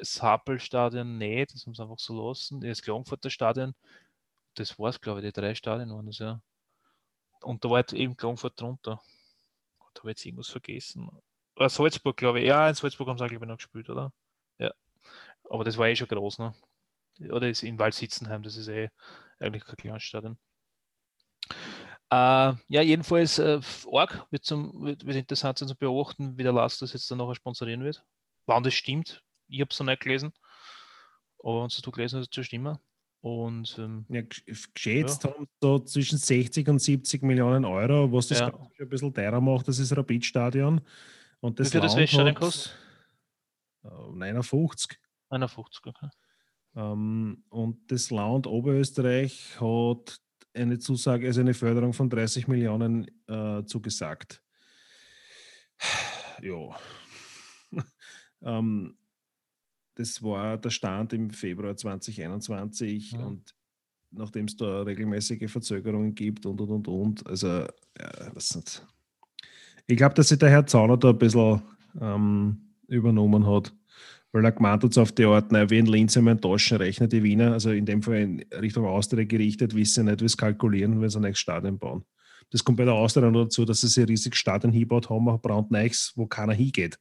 Das Happel-Stadion nicht, das haben sie einfach so lassen. Das Klagenfurter Stadion, das war es, glaube ich, die drei Stadien waren das ja. Und da war halt eben Klagenfurt drunter. Habe jetzt irgendwas vergessen. Äh, Salzburg, glaube ich. Ja, in Salzburg haben sie auch, glaube ich, noch gespielt, oder? Ja. Aber das war eh schon groß, ne? Oder ist in Waldsitzenheim, das ist eh eigentlich kein kleines Stadion. Äh, ja, jedenfalls äh, arg wird, zum, wird, wird interessant sein zu beobachten, wie der Last das jetzt dann nachher sponsorieren wird. Wann das stimmt, ich habe es noch nicht gelesen. Aber wenn du gelesen hast, schon stimmen. Und ähm, Ja, gesch- geschätzt haben so zwischen 60 und 70 Millionen Euro, was das Ja. Ein bisschen teurer macht, das ist Rapid-Stadion. Und das Wie viel das Weststadion kostet? äh, 59. 51, okay. Ähm, und das Land Oberösterreich hat eine Zusage, also eine Förderung von 30 Millionen äh, zugesagt. Ja. <laughs> ähm, das war der Stand im Februar 2021 Mhm. und nachdem es da regelmäßige Verzögerungen gibt und und und und, also ja, was nicht. Ich glaube, dass sich der Herr Zauner da ein bisschen ähm, übernommen hat weil er gemeint hat, so auf die Art, naja, wie in Linz einmal in Taschen rechnen die Wiener, also in dem Fall in Richtung Austria gerichtet, wissen nicht, wie es kalkulieren, wenn sie ein neues Stadion bauen. Das kommt bei der Austria noch dazu, dass sie sich riesig Stadion hinbaut haben, auch brandneues, wo keiner hingeht.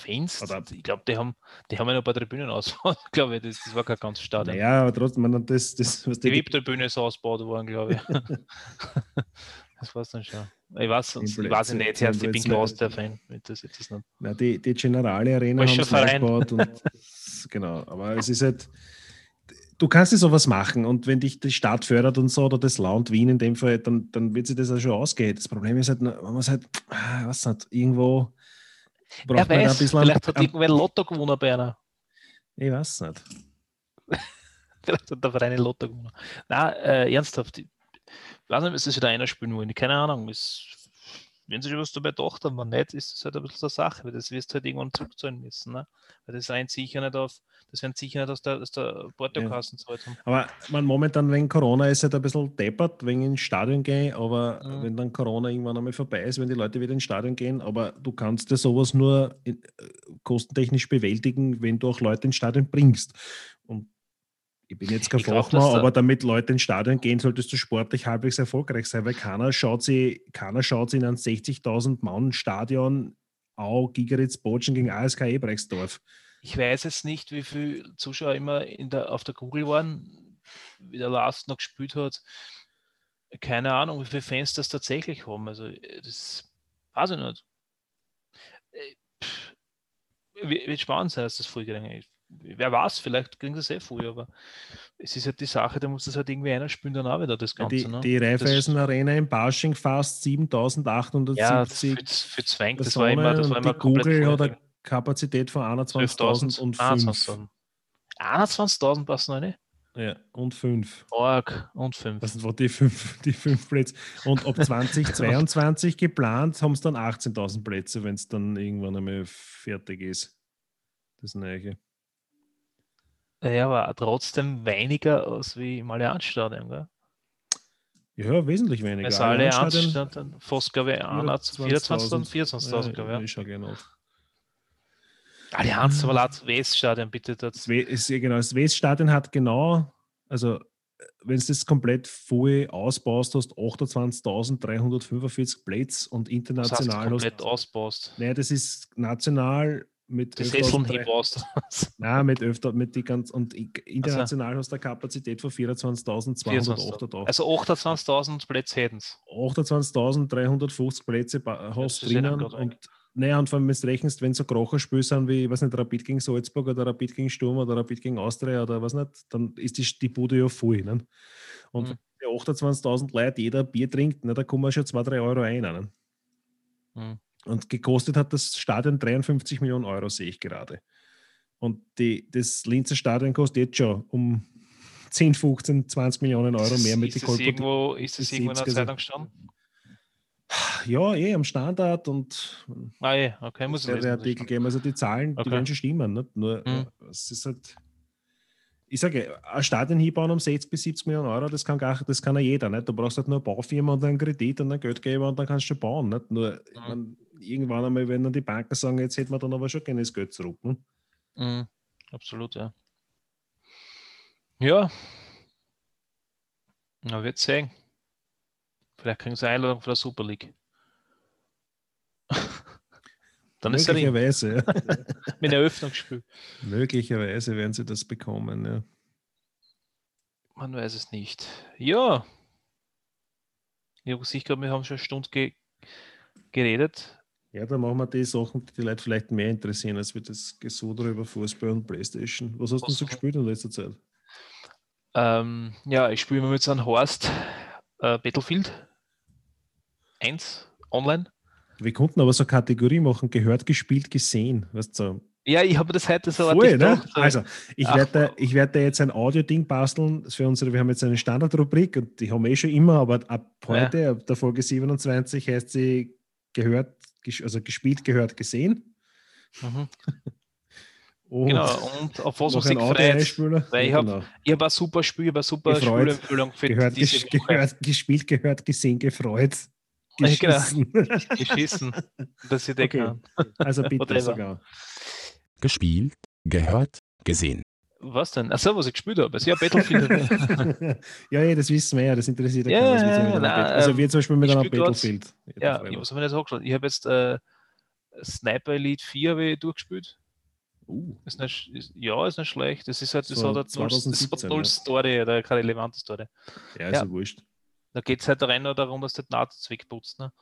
Fans, Oder- ich glaube, die haben, die haben ja noch ein paar Tribünen ausgebaut. glaube <laughs> ich, das, das war kein ganzes Stadion. Naja, aber trotzdem, man, das, das, was Die VIP-Tribüne ist ausgebaut worden, glaube ich. <laughs> das war's dann schon. Ich weiß, ich weiß es nicht, Blödsinn, Herz, ich bin kein Austria-Fan. wenn Das jetzt ist nicht. na, die, die Generale Arena haben schon sie neu Verein. gebaut. Und, das- genau, aber es ist halt, du kannst ja sowas machen und wenn dich die Stadt fördert und so oder das Land Wien in dem Fall, dann, dann wird sich das auch schon ausgehen. Das Problem ist halt, wenn man es halt, ah, was nicht, irgendwo braucht halt weiß, vielleicht hat irgendwer Lotto gewonnen bei einer. Ich weiß nicht. <laughs> Vielleicht hat der Verein ein Lotto gewonnen. Nein, äh, ernsthaft. Ich weiß nicht, was das wieder einer spielen wollen. Keine Ahnung. Es, wenn sie schon was dabei gedacht haben, wenn nicht, ist das halt ein bisschen so eine Sache, weil das wirst du halt irgendwann zurückzahlen müssen. Ne? Weil das rein sicher nicht auf, das werden sicher nicht aus der, aus der Portokassen zahlt haben. Aber man momentan wegen Corona ist halt ein bisschen deppert, wegen ins Stadion gehen, aber Mhm. wenn dann Corona irgendwann einmal vorbei ist, wenn die Leute wieder ins Stadion gehen, aber du kannst ja sowas nur in, äh, kostentechnisch bewältigen, wenn du auch Leute ins Stadion bringst. Ich bin jetzt kein Fachmann, aber damit Leute ins Stadion gehen, solltest du sportlich halbwegs erfolgreich sein, weil keiner schaut sich, keiner schaut sich in ein 60.000 Mann Stadion Au, Gigeritz, Botschen gegen ASK Ebrechtsdorf. Ich weiß jetzt nicht, wie viele Zuschauer immer in der, auf der Google waren, wie der Last noch gespielt hat. Keine Ahnung, wie viele Fans das tatsächlich haben. Also, das weiß ich nicht. Äh, pff, Wird spannend sein, dass das vorgegangen ist. Wer weiß, vielleicht kriegen sie es eh früher, aber es ist halt die Sache, da muss das halt irgendwie einer spielen dann auch wieder, das Ja, Ganze. die, ne? die Raiffeisen Arena in Basching fast ja, 7870 für, für Zwang, das war immer, das war immer die Google hat eine Kapazität von 12.000 21.000 und 5. 21.000. 21.000 passen noch nicht? Ja, und 5. Org und 5. Das war die 5 die fünf Plätze. Und ab <laughs> 2022 geplant haben es dann 18.000 Plätze, wenn es dann irgendwann einmal fertig ist. Das Neue. Ja, aber trotzdem weniger als wie im Allianzstadion, gell? Ja, wesentlich weniger. Also Allianzstadion, fast, glaube ich, 24.000, 24.000, glaube ja, ich. ist schon genau. Allianz, aber laut Weststadion, bitte. Das, Das, ist, genau, das Weststadion hat genau, also wenn du das komplett voll ausbaust, hast 28.345 Plätze und Das heißt, international komplett hast. ausbaust. Nein, das ist national mit Die Sesseln 11.300 hinbaust. Nein, mit öfter, mit die ganz und international hast du eine Kapazität von 24.288. Also 28.000 Plätze hätten es. 28.350 Plätze ba- hast das dann drinnen und naja, und vor allem, wenn du rechnest, wenn so Krocherspiele sind wie, ich weiß nicht, Rapid gegen Salzburg oder Rapid gegen Sturm oder Rapid gegen Austria oder was nicht, dann ist die, die Bude ja voll. Ne? Und Mhm. wenn die 28.000 Leute jeder Bier trinkt, ne, da kommen schon 2, 3 Euro ein. Ne? Mhm. Und gekostet hat das Stadion 53 Millionen Euro, sehe ich gerade. Und die, das Linzer Stadion kostet jetzt schon um 10, 15, 20 Millionen Euro mehr mit ist den es Kolporti- irgendwo, ist es die irgendwo in der 70er Zeitung gestanden? Ja, eh am Standard und Ah, ja, okay, muss der lesen. Artikel geben. Also die Zahlen, Okay. die werden schon stimmen. Nicht? Nur, Mhm. es ist halt, ich sage, ein Stadion hinbauen um 60 bis 70 Millionen Euro, das kann, gar, das kann ja jeder. Nicht? Du brauchst halt nur eine Baufirma und einen Kredit und einen Geldgeber und dann kannst du schon bauen. Nicht? Nur ich Mhm. mein, irgendwann einmal, wenn dann die Banken sagen, jetzt hätten wir dann aber schon gerne das Geld zurück. Ne? Mhm, absolut, ja. Ja. Na, wird sehen. Vielleicht kriegen sie eine Einladung von der Super League. <laughs> Dann ist er. Möglicherweise, ja. <laughs> mit Eröffnungsspiel. Möglicherweise werden sie das bekommen. Ja. Man weiß es nicht. Ja. Ich habe sicher, wir haben schon eine Stunde ge geredet. Ja, dann machen wir die Sachen, die die Leute vielleicht mehr interessieren, als wir das Gesudere über Fußball und Playstation. Was hast du so gespielt in letzter Zeit? Ähm, ja, ich spiele mit so einem Horst äh, Battlefield 1 online. Wir konnten aber so eine Kategorie machen, gehört, gespielt, gesehen. Weißt du. Ja, ich habe das heute so Voll, ne? so- Also, ich werde da, ich werd da jetzt ein Audio-Ding basteln für unsere, wir haben jetzt eine Standardrubrik und die haben wir eh schon immer, aber ab heute, ab der Folge 27, heißt sie gehört, also gespielt, gehört, gesehen. Mhm. <laughs> Und Genau, und auf was Audio freut. weil ich Ja, hab genau. Ich habe ein super Spiel, ich habe eine super Gefreut. Spielempfehlung für gehört, diese Woche. gehört, gespielt, gehört, gesehen, gefreut. <laughs> Genau. Geschissen. <laughs> Geschissen, dass ich den Okay. Also bitte sogar. Gespielt, gehört, gesehen. Was denn? Achso, was ich gespielt habe. Ja, Battlefield. <laughs> ja, ja, das wissen wir ja, das interessiert ja, Ja, keinen, wir ja, einem na, Bat- Also ähm, wir zum Beispiel mit grad- Battlefield. ja, wir was habe ich jetzt auch gesagt? Ich habe jetzt äh, Sniper Elite 4 habe ich durchgespielt. Uh, Ist nicht, ist, ja, ist nicht schlecht. Das ist halt, das So hat halt null, das hat 2017, null ja. Story oder keine relevante Story. ja, ist Ja. ja wurscht. Da geht es halt rein nur darum, dass du die Nazis wegputzt. Ne?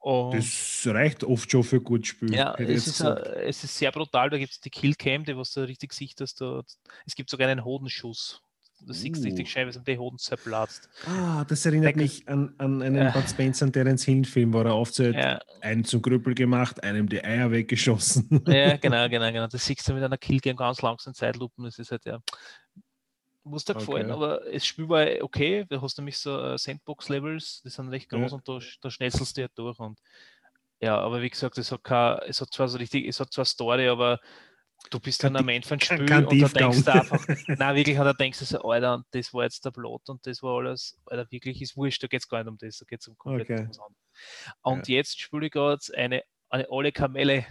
Und Das reicht oft schon für gut Spiel. ja, es ist, es ist sehr brutal. Da gibt es die Killcam, die was du richtig siehst, dass du. Es gibt sogar einen Hodenschuss. Du siehst Uh. richtig schön, wie es die Hoden zerplatzt. Ah, das erinnert Deck- mich an, an einen Ja. Bud Spencer und Terence Hill Film, wo er aufzählt, Ja, einen zum Krüppel gemacht, einem die Eier weggeschossen. ja, <laughs> genau, genau, genau. Das siehst du mit einer Killcam ganz langsam Zeitlupen. Das ist halt ja. Muss dir gefallen, Okay. aber es Spiel war okay. Du hast nämlich so äh, Sandbox-Levels, die sind recht Ja. groß und da, da schnetzelst du ja durch. Und ja, aber wie gesagt, es hat, kein, es hat zwar so richtig, es hat zwar Story, aber du bist Kein dann am Ti- Ende von Spiel und da denkst du einfach, <laughs> nein, wirklich, und da denkst du so, Alter, und das war jetzt der Plot und das war alles, Alter, wirklich ist wurscht, da geht es gar nicht um das, da geht es um komplett Okay. was anderes. Und jetzt spiele ich gerade eine, eine alle Kamelle.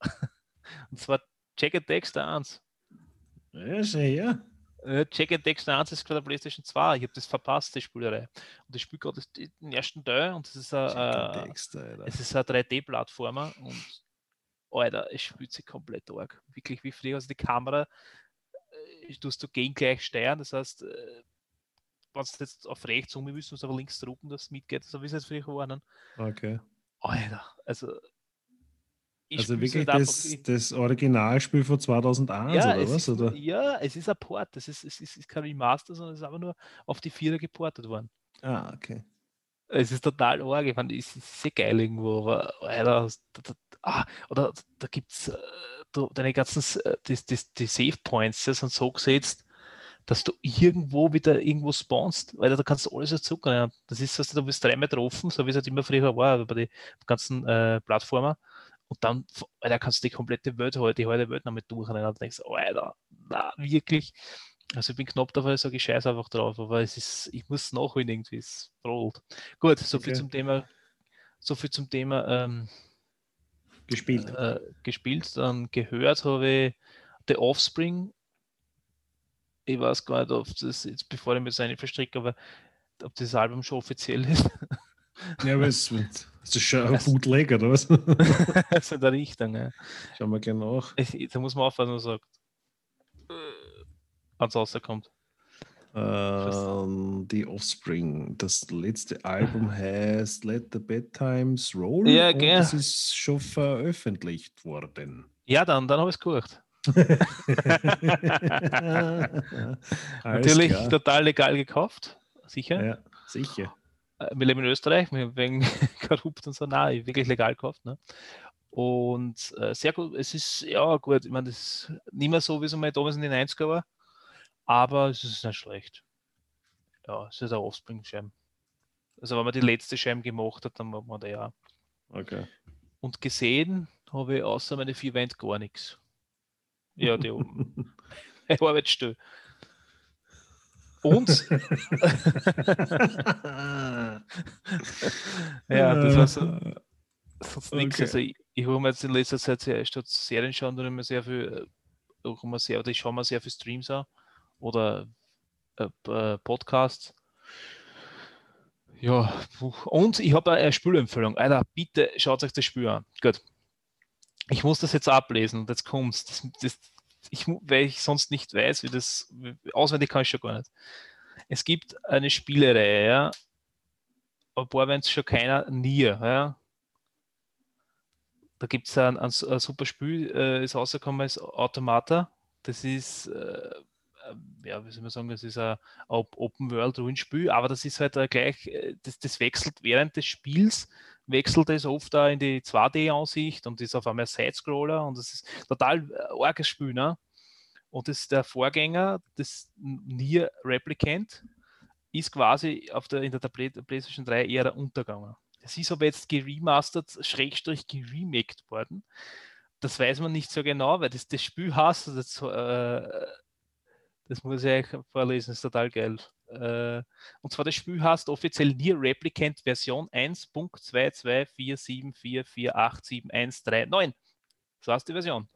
<laughs> und zwar Jack and Dexter 1. ja, schau her. Äh, Jack and Dexter 1 ist gerade der PlayStation 2. Ich habe das verpasst, die Spielerei. Und ich spiele gerade den ersten Teil und das ist ein, äh, Dexter, Alter. es ist ein 3D-Plattformer und Alter, es spielt sich komplett arg. Wirklich wie früher. Also die Kamera äh, tust du gegen gleich steuern. Das heißt, äh, wenn du jetzt auf rechts um willst, musst du aber links drücken, dass es mitgeht. So wie es jetzt früher war. ne? Okay. Alter, also. Ich Also wirklich das, das Originalspiel von 2001 ja, oder was? ist, Oder? ja, es ist ein Port. Das ist, es ist, es ist kein Remaster, sondern es ist einfach nur auf die Vierer geportet worden. Ah, okay. Es ist total arg. Ich fand, es ist sehr geil irgendwo, aber Alter, da, da, ah, oder da gibt es äh, deine ganzen äh, die, die, die Save Points die sind so gesetzt, dass du irgendwo wieder irgendwo spawnst, weil da kannst du alles zucken. Das ist, dass du bist dreimal getroffen, so wie es halt immer früher war bei den ganzen äh, Plattformer. Und dann, Alter, kannst du die komplette Welt, halt- die halbe Welt damit durchrennen und denkst, Alter, na, wirklich. Also ich bin knapp davon, ich sage, ich scheiß einfach drauf, aber es ist, ich muss nachholen irgendwie, es rollt. Gut, so viel Okay. zum Thema, so viel zum Thema ähm, Gespielt. äh, gespielt. Dann gehört habe ich The Offspring ich weiß gar nicht, ob das jetzt, bevor ich mir seine verstricke, aber ob das Album schon offiziell ist. <laughs> Ja, aber es wird. <laughs> Das ist schon ein Bootleg, oder was? <laughs> das ist in der Richtung, ja. Schauen wir gerne nach. Da muss man aufpassen, was man sagt. Wenn es rauskommt. Ähm, die Offspring. Das letzte Album heißt Let the Bad Times Roll. Ja, gell. Das ist schon veröffentlicht worden. Ja, dann, dann habe ich es geguckt. <laughs> Alles Natürlich klar. total legal gekauft. Sicher. Ja, sicher. Äh, Wir leben in Österreich, wir wegen <laughs> korrupt und so, nein, wirklich legal gekauft. Ne? Und äh, sehr gut, es ist, ja gut, ich meine, das ist nicht mehr so, wie es mal damals in den 90er war, aber es ist nicht schlecht. Ja, es ist ein Offspring-Schirm. Also wenn man die letzte Schirm gemacht hat, dann macht man da ja. Okay. Und gesehen habe ich außer meine vier Wände gar nichts. Ja, die oben. Ich arbeite still. Und <laughs> ja, das war so, sonst nichts. Okay. Also ich, ich habe mir jetzt in letzter Zeit sehr statt Serien schauen, dann immer sehr viel, äh, auch immer sehr, oder ich schaue mir sehr viel Streams an oder äh, äh, Podcasts. Ja, und ich habe eine Spülempfehlung. Alter, bitte schaut euch das Spiel an. Gut. Ich muss das jetzt ablesen und jetzt kommt's. Das, das, ich, weil ich sonst nicht weiß, wie das auswendig kann ich schon gar nicht. Es gibt eine Spielereihe, ja, aber wenn es schon keiner Nier, ja. Da gibt es ein, ein, ein super Spiel, äh, ist rausgekommen als Automata. Das ist, äh, äh, ja, wie soll man sagen, das ist ein Op- Open-World-Rollenspiel, aber das ist halt äh, gleich, äh, das, das wechselt während des Spiels, wechselt es oft da in die 2D-Ansicht und ist auf einmal Side-Scroller und das ist total äh, arges Spiel, ne? Und das ist der Vorgänger, das Nier Replicant, ist quasi auf der, in der Play- PlayStation 3 eher untergegangen. Das ist aber jetzt geremastert, schrägstrich geremaked worden. Das weiß man nicht so genau, weil das, das Spiel heißt, das, äh, das muss ich euch vorlesen, ist total geil. Äh, und zwar das Spiel heißt offiziell Nier Replicant Version 1.22444887139. So heißt die Version.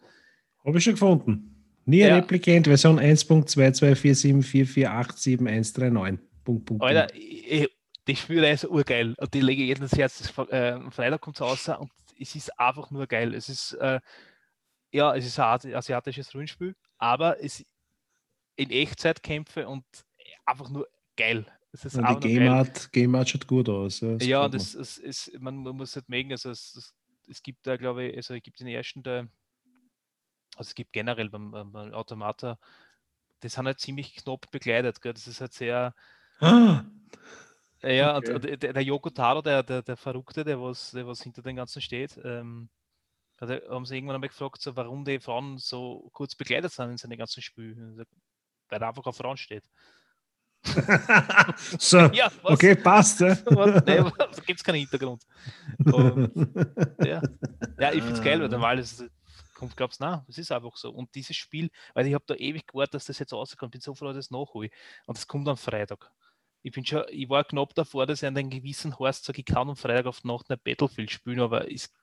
Habe ich schon gefunden. Nier Ja. Replicant Version 1.22474487139. Punkt, Punkt, Alter, ich, ich, die Spiele ist urgeil und die lege ich jedem ins Herz. Das, äh, Freitag kommt es raus und es ist einfach nur geil. Es ist, äh, ja, es ist ein Asi- asiatisches Rollenspiel, aber es in Echtzeitkämpfe und einfach nur geil. Es ist Und einfach die Game. Art, Game Art schaut gut aus. Ja, das Ja, es, es, es, man, man muss halt mögen, also es, es, es gibt da, glaube ich, also es gibt den ersten, der, also es gibt generell beim, beim Automata, die sind halt ziemlich knapp begleitet. Gell? Das ist halt sehr, Ah, Ja, Okay. und und der, der Yoko Taro, der, der, der Verrückte, der was, der was hinter dem Ganzen steht, ähm, er- haben sie irgendwann einmal gefragt, so, warum die Frauen so kurz begleitet sind in seinen ganzen Spielen. Weil er einfach auf Frauen steht. <laughs> so, <laughs> Ja, okay, passt. Ja. <laughs> Nee, da gibt es keinen Hintergrund. Und, ja. ja, ich finde es geil, weil normal ist es- kommt, glaubst du, nein, es ist einfach so. Und dieses Spiel, weil ich habe da ewig gewartet, dass das jetzt rauskommt, bin so froh, dass ich es nachhole. Und es kommt am Freitag. Ich bin schon, ich war knapp davor, dass ich an den gewissen Horst sage, ich kann am Freitag auf die Nacht ein Battlefield spielen, aber ist,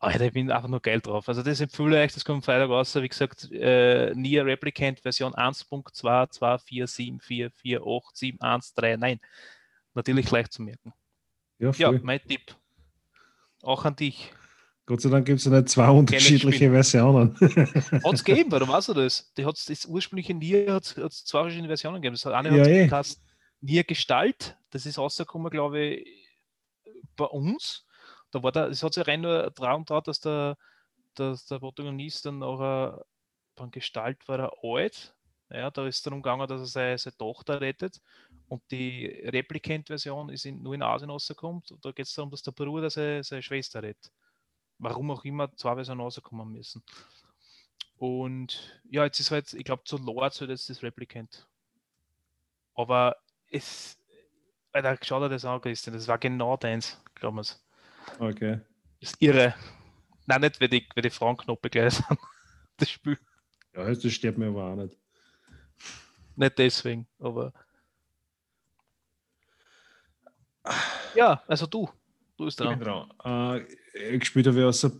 Alter, ich bin einfach nur geil drauf. Also das empfehle ich euch, das kommt am Freitag raus, wie gesagt, äh, Nier Replicant Version 1.22444887139. Natürlich leicht zu merken. Ja, Ja, mein Tipp. Auch an dich. Gott sei Dank gibt es ja nicht zwei unterschiedliche. Versionen. <laughs> Hat es gegeben, warum weißt du das? Die hat's, das ursprüngliche Nier hat es zwei verschiedene Versionen gegeben. Das hat eine Ja, hat eh. Nier Gestalt, das ist rausgekommen, glaube ich, bei uns. Da war da, es hat sich rein nur daran traut, dass der, dass der Protagonist dann nachher beim Gestalt war er alt. Ja, da ist es darum gegangen, dass er seine, seine Tochter rettet. Und die Replicant-Version ist in, nur in Asien rausgekommen. Und da geht es darum, dass der Bruder seine, seine Schwester rettet. Warum auch immer zwei Versionen rauskommen müssen. Und ja, jetzt ist halt, ich glaube, zu Lore soll jetzt das Replicant. Aber es, Alter, schau dir das an, Christian, das war genau deins, glauben wir es. Okay. Das ist irre. Nein, nicht, weil die, weil die Frauenknoppe begleitet <laughs> sind. Das Spiel. Ja, das stirbt mir aber auch nicht. Nicht deswegen, aber. Ja, also du. Du bist Ich bin dran. dran. Äh, ich gespielt habe ich außer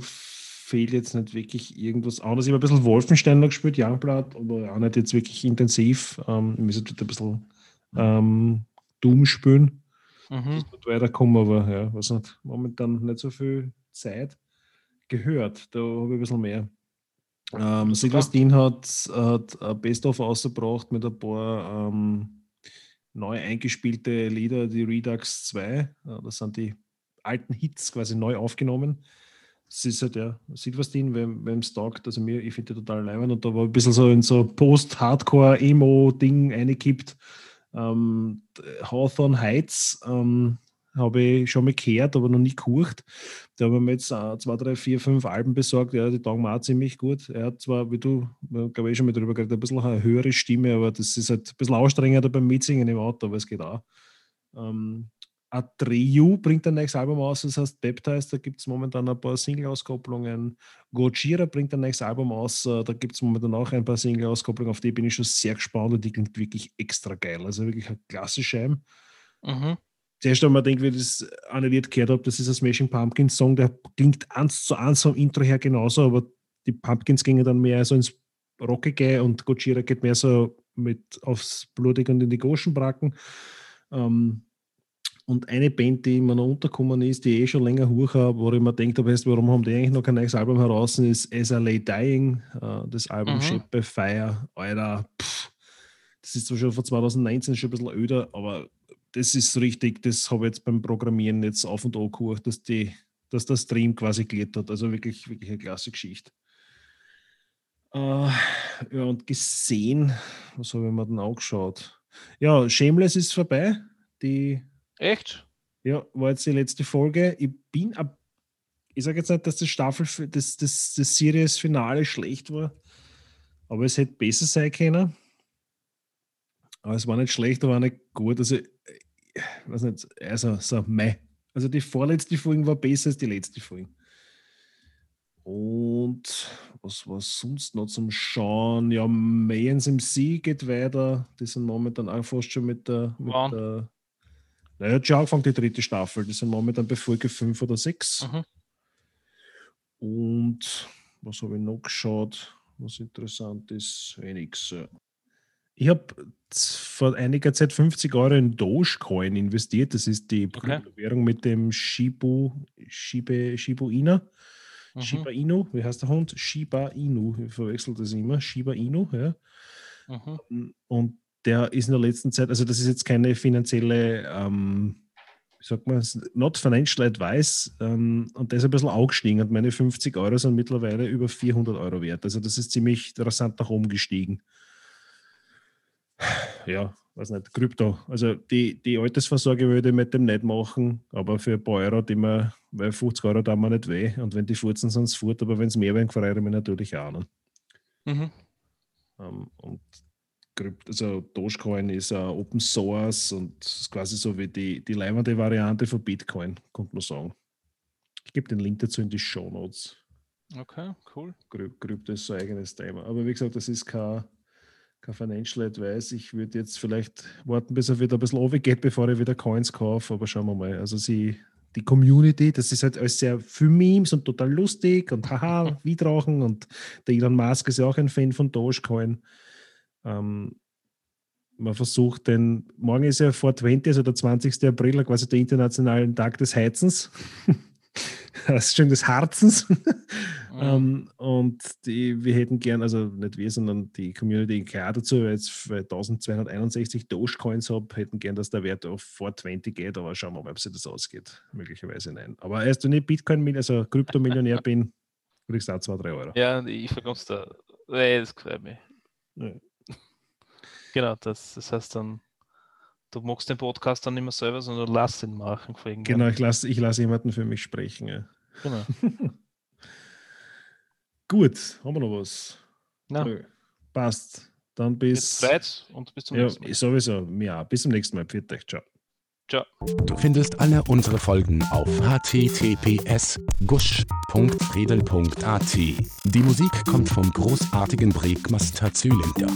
fehlt jetzt nicht wirklich irgendwas anderes. Ich habe ein bisschen Wolfenstein noch gespielt, Youngblood, aber auch nicht jetzt wirklich intensiv. Ähm, ich müsste ein bisschen ähm, Doom spielen, Mhm. dass wir weiterkommen, aber ja, was nicht, momentan nicht so viel Zeit gehört. Da habe ich ein bisschen mehr. Ähm, Silvestin hat, hat ein Best-of ausgebracht mit ein paar ähm, neu eingespielte Lieder, die Redux 2. Äh, Das sind die alten Hits quasi neu aufgenommen. Es ist halt ja Silverstein, wem es taugt, also mir, ich finde total leibend und da war ein bisschen so in so Post-Hardcore-Emo-Ding reingekippt. Ähm, Hawthorne Heights ähm, habe ich schon mal gehört, aber noch nie gehört. Da haben wir jetzt äh, zwei, drei, vier, fünf Alben besorgt. Ja, die taugen mir auch ziemlich gut. Er hat zwar, wie du, glaube ich, schon mal drüber geredet, ein bisschen eine höhere Stimme, aber das ist halt ein bisschen anstrengender beim Mitsingen im Auto, aber es geht auch. Ähm, Atreyu bringt ein nächstes Album aus, das heißt Baptized, da gibt es momentan ein paar Single-Auskopplungen. Gojira bringt ein nächstes Album aus, äh, da gibt es momentan auch ein paar Single-Auskopplungen, auf die bin ich schon sehr gespannt und die klingt wirklich extra geil. Also wirklich ein klassischer. Mhm. Zuerst einmal denke ich, wie ich das Lied gehört habe, das ist ein Smashing Pumpkins Song, der klingt eins zu eins vom Intro her genauso, aber die Pumpkins gingen dann mehr so ins Rockige und Gojira geht mehr so mit aufs Blutig und in die Goschenbracken. Ähm, und eine Band, die mir noch untergekommen ist, die ich eh schon länger hoch habe, wo ich mir denkt habe, warum haben die eigentlich noch kein neues Album heraus, ist As I Lay Dying, äh, das Album Mhm. Shape by Fire. Alter, pff, das ist zwar schon von 2019, schon ein bisschen öder, aber das ist richtig, das habe ich jetzt beim Programmieren jetzt auf und an gehört, dass, die, dass der Stream quasi gelegt hat. Also wirklich, wirklich eine klasse Geschichte. Äh, ja, und gesehen, was habe ich mir denn angeschaut? Ja, Shameless ist vorbei. Die Echt? ja, war jetzt die letzte Folge. Ich bin ab. Ich sage jetzt nicht, dass das Staffel, das, das, das Series-Finale schlecht war, aber es hätte besser sein können. Aber es war nicht schlecht, aber auch nicht gut. Also, ich weiß nicht, also so, meh. Also die vorletzte Folge war besser als die letzte Folge. Und was war sonst noch zum Schauen? Ja, Mayans im See geht weiter. Die sind momentan auch fast schon mit der, mit der naja, hat schon angefangen, die dritte Staffel. Die sind momentan bei Folge 5 oder 6. Mhm. Und was habe ich noch geschaut, was interessant ist? Ja. Ich habe vor einiger Zeit 50 Euro in Dogecoin investiert. Das ist die Okay. Währung mit dem Shibu, Shibe, Shibu Ina. Mhm. Shiba Inu, wie heißt der Hund? Shiba Inu, ich verwechsel das immer. Shiba Inu, ja. Mhm. Und der ist in der letzten Zeit, also das ist jetzt keine finanzielle, ähm, wie sagt man, not financial advice, ähm, und der ist ein bisschen aufgestiegen und meine 50 Euro sind mittlerweile über 400 Euro wert. Also das ist ziemlich rasant nach oben gestiegen. Ja, weiß nicht, Krypto. Also die, die Altersvorsorge würde ich mit dem nicht machen, aber für ein paar Euro, die man, weil 50 Euro tun mir nicht weh und wenn die furzen, sind es fort, aber wenn es mehr werden, freue ich mich natürlich auch. Ne? Mhm. Ähm, und Krypt- also Dogecoin ist uh, Open Source und ist quasi so wie die, die leibende Variante von Bitcoin, könnte man sagen. Ich gebe den Link dazu in die Show Notes. Okay, cool. Krypto ist so ein eigenes Thema. Aber wie gesagt, das ist kein, kein Financial Advice. Ich würde jetzt vielleicht warten, bis er wieder ein bisschen geht, bevor ich wieder Coins kaufe. Aber schauen wir mal. Also sie, die Community, das ist halt alles sehr viel Memes und total lustig und haha, <laughs> Wiedrauchen und der Elon Musk ist ja auch ein Fan von Dogecoin. Ähm, man versucht den, morgen ist ja 420, also der 20. April, quasi der internationalen Tag des Heizens. <laughs> das ist schon des Harzens. Mhm. ähm, und die, wir hätten gern, also nicht wir, sondern die Community klar dazu, weil ich jetzt für 1261 Dogecoins habe, hätten gern, dass der Wert auf 420 geht, aber schauen wir mal, ob sich das ausgeht. Möglicherweise nein. Aber erst wenn ich Bitcoin, also Kryptomillionär <laughs> bin, kriegst du auch 2, 3 Euro. Ja, ich verkomm's da. Nee, das gefällt mir. Ja. Genau, das, das heißt dann, du magst den Podcast dann nicht mehr selber, sondern du lass ihn machen. Genau, ich lasse ich lass jemanden für mich sprechen. Ja. genau. <laughs> Gut, haben wir noch was? Na, Nö. Passt. Dann bis bis. Zeit und bis zum Ja, nächsten Mal. sowieso. Ja, bis zum nächsten Mal. Pfiat euch. Ciao. Ciao. Du findest alle unsere Folgen auf https gusch.redel.at. Die Musik kommt vom großartigen Breakmaster Zylinder.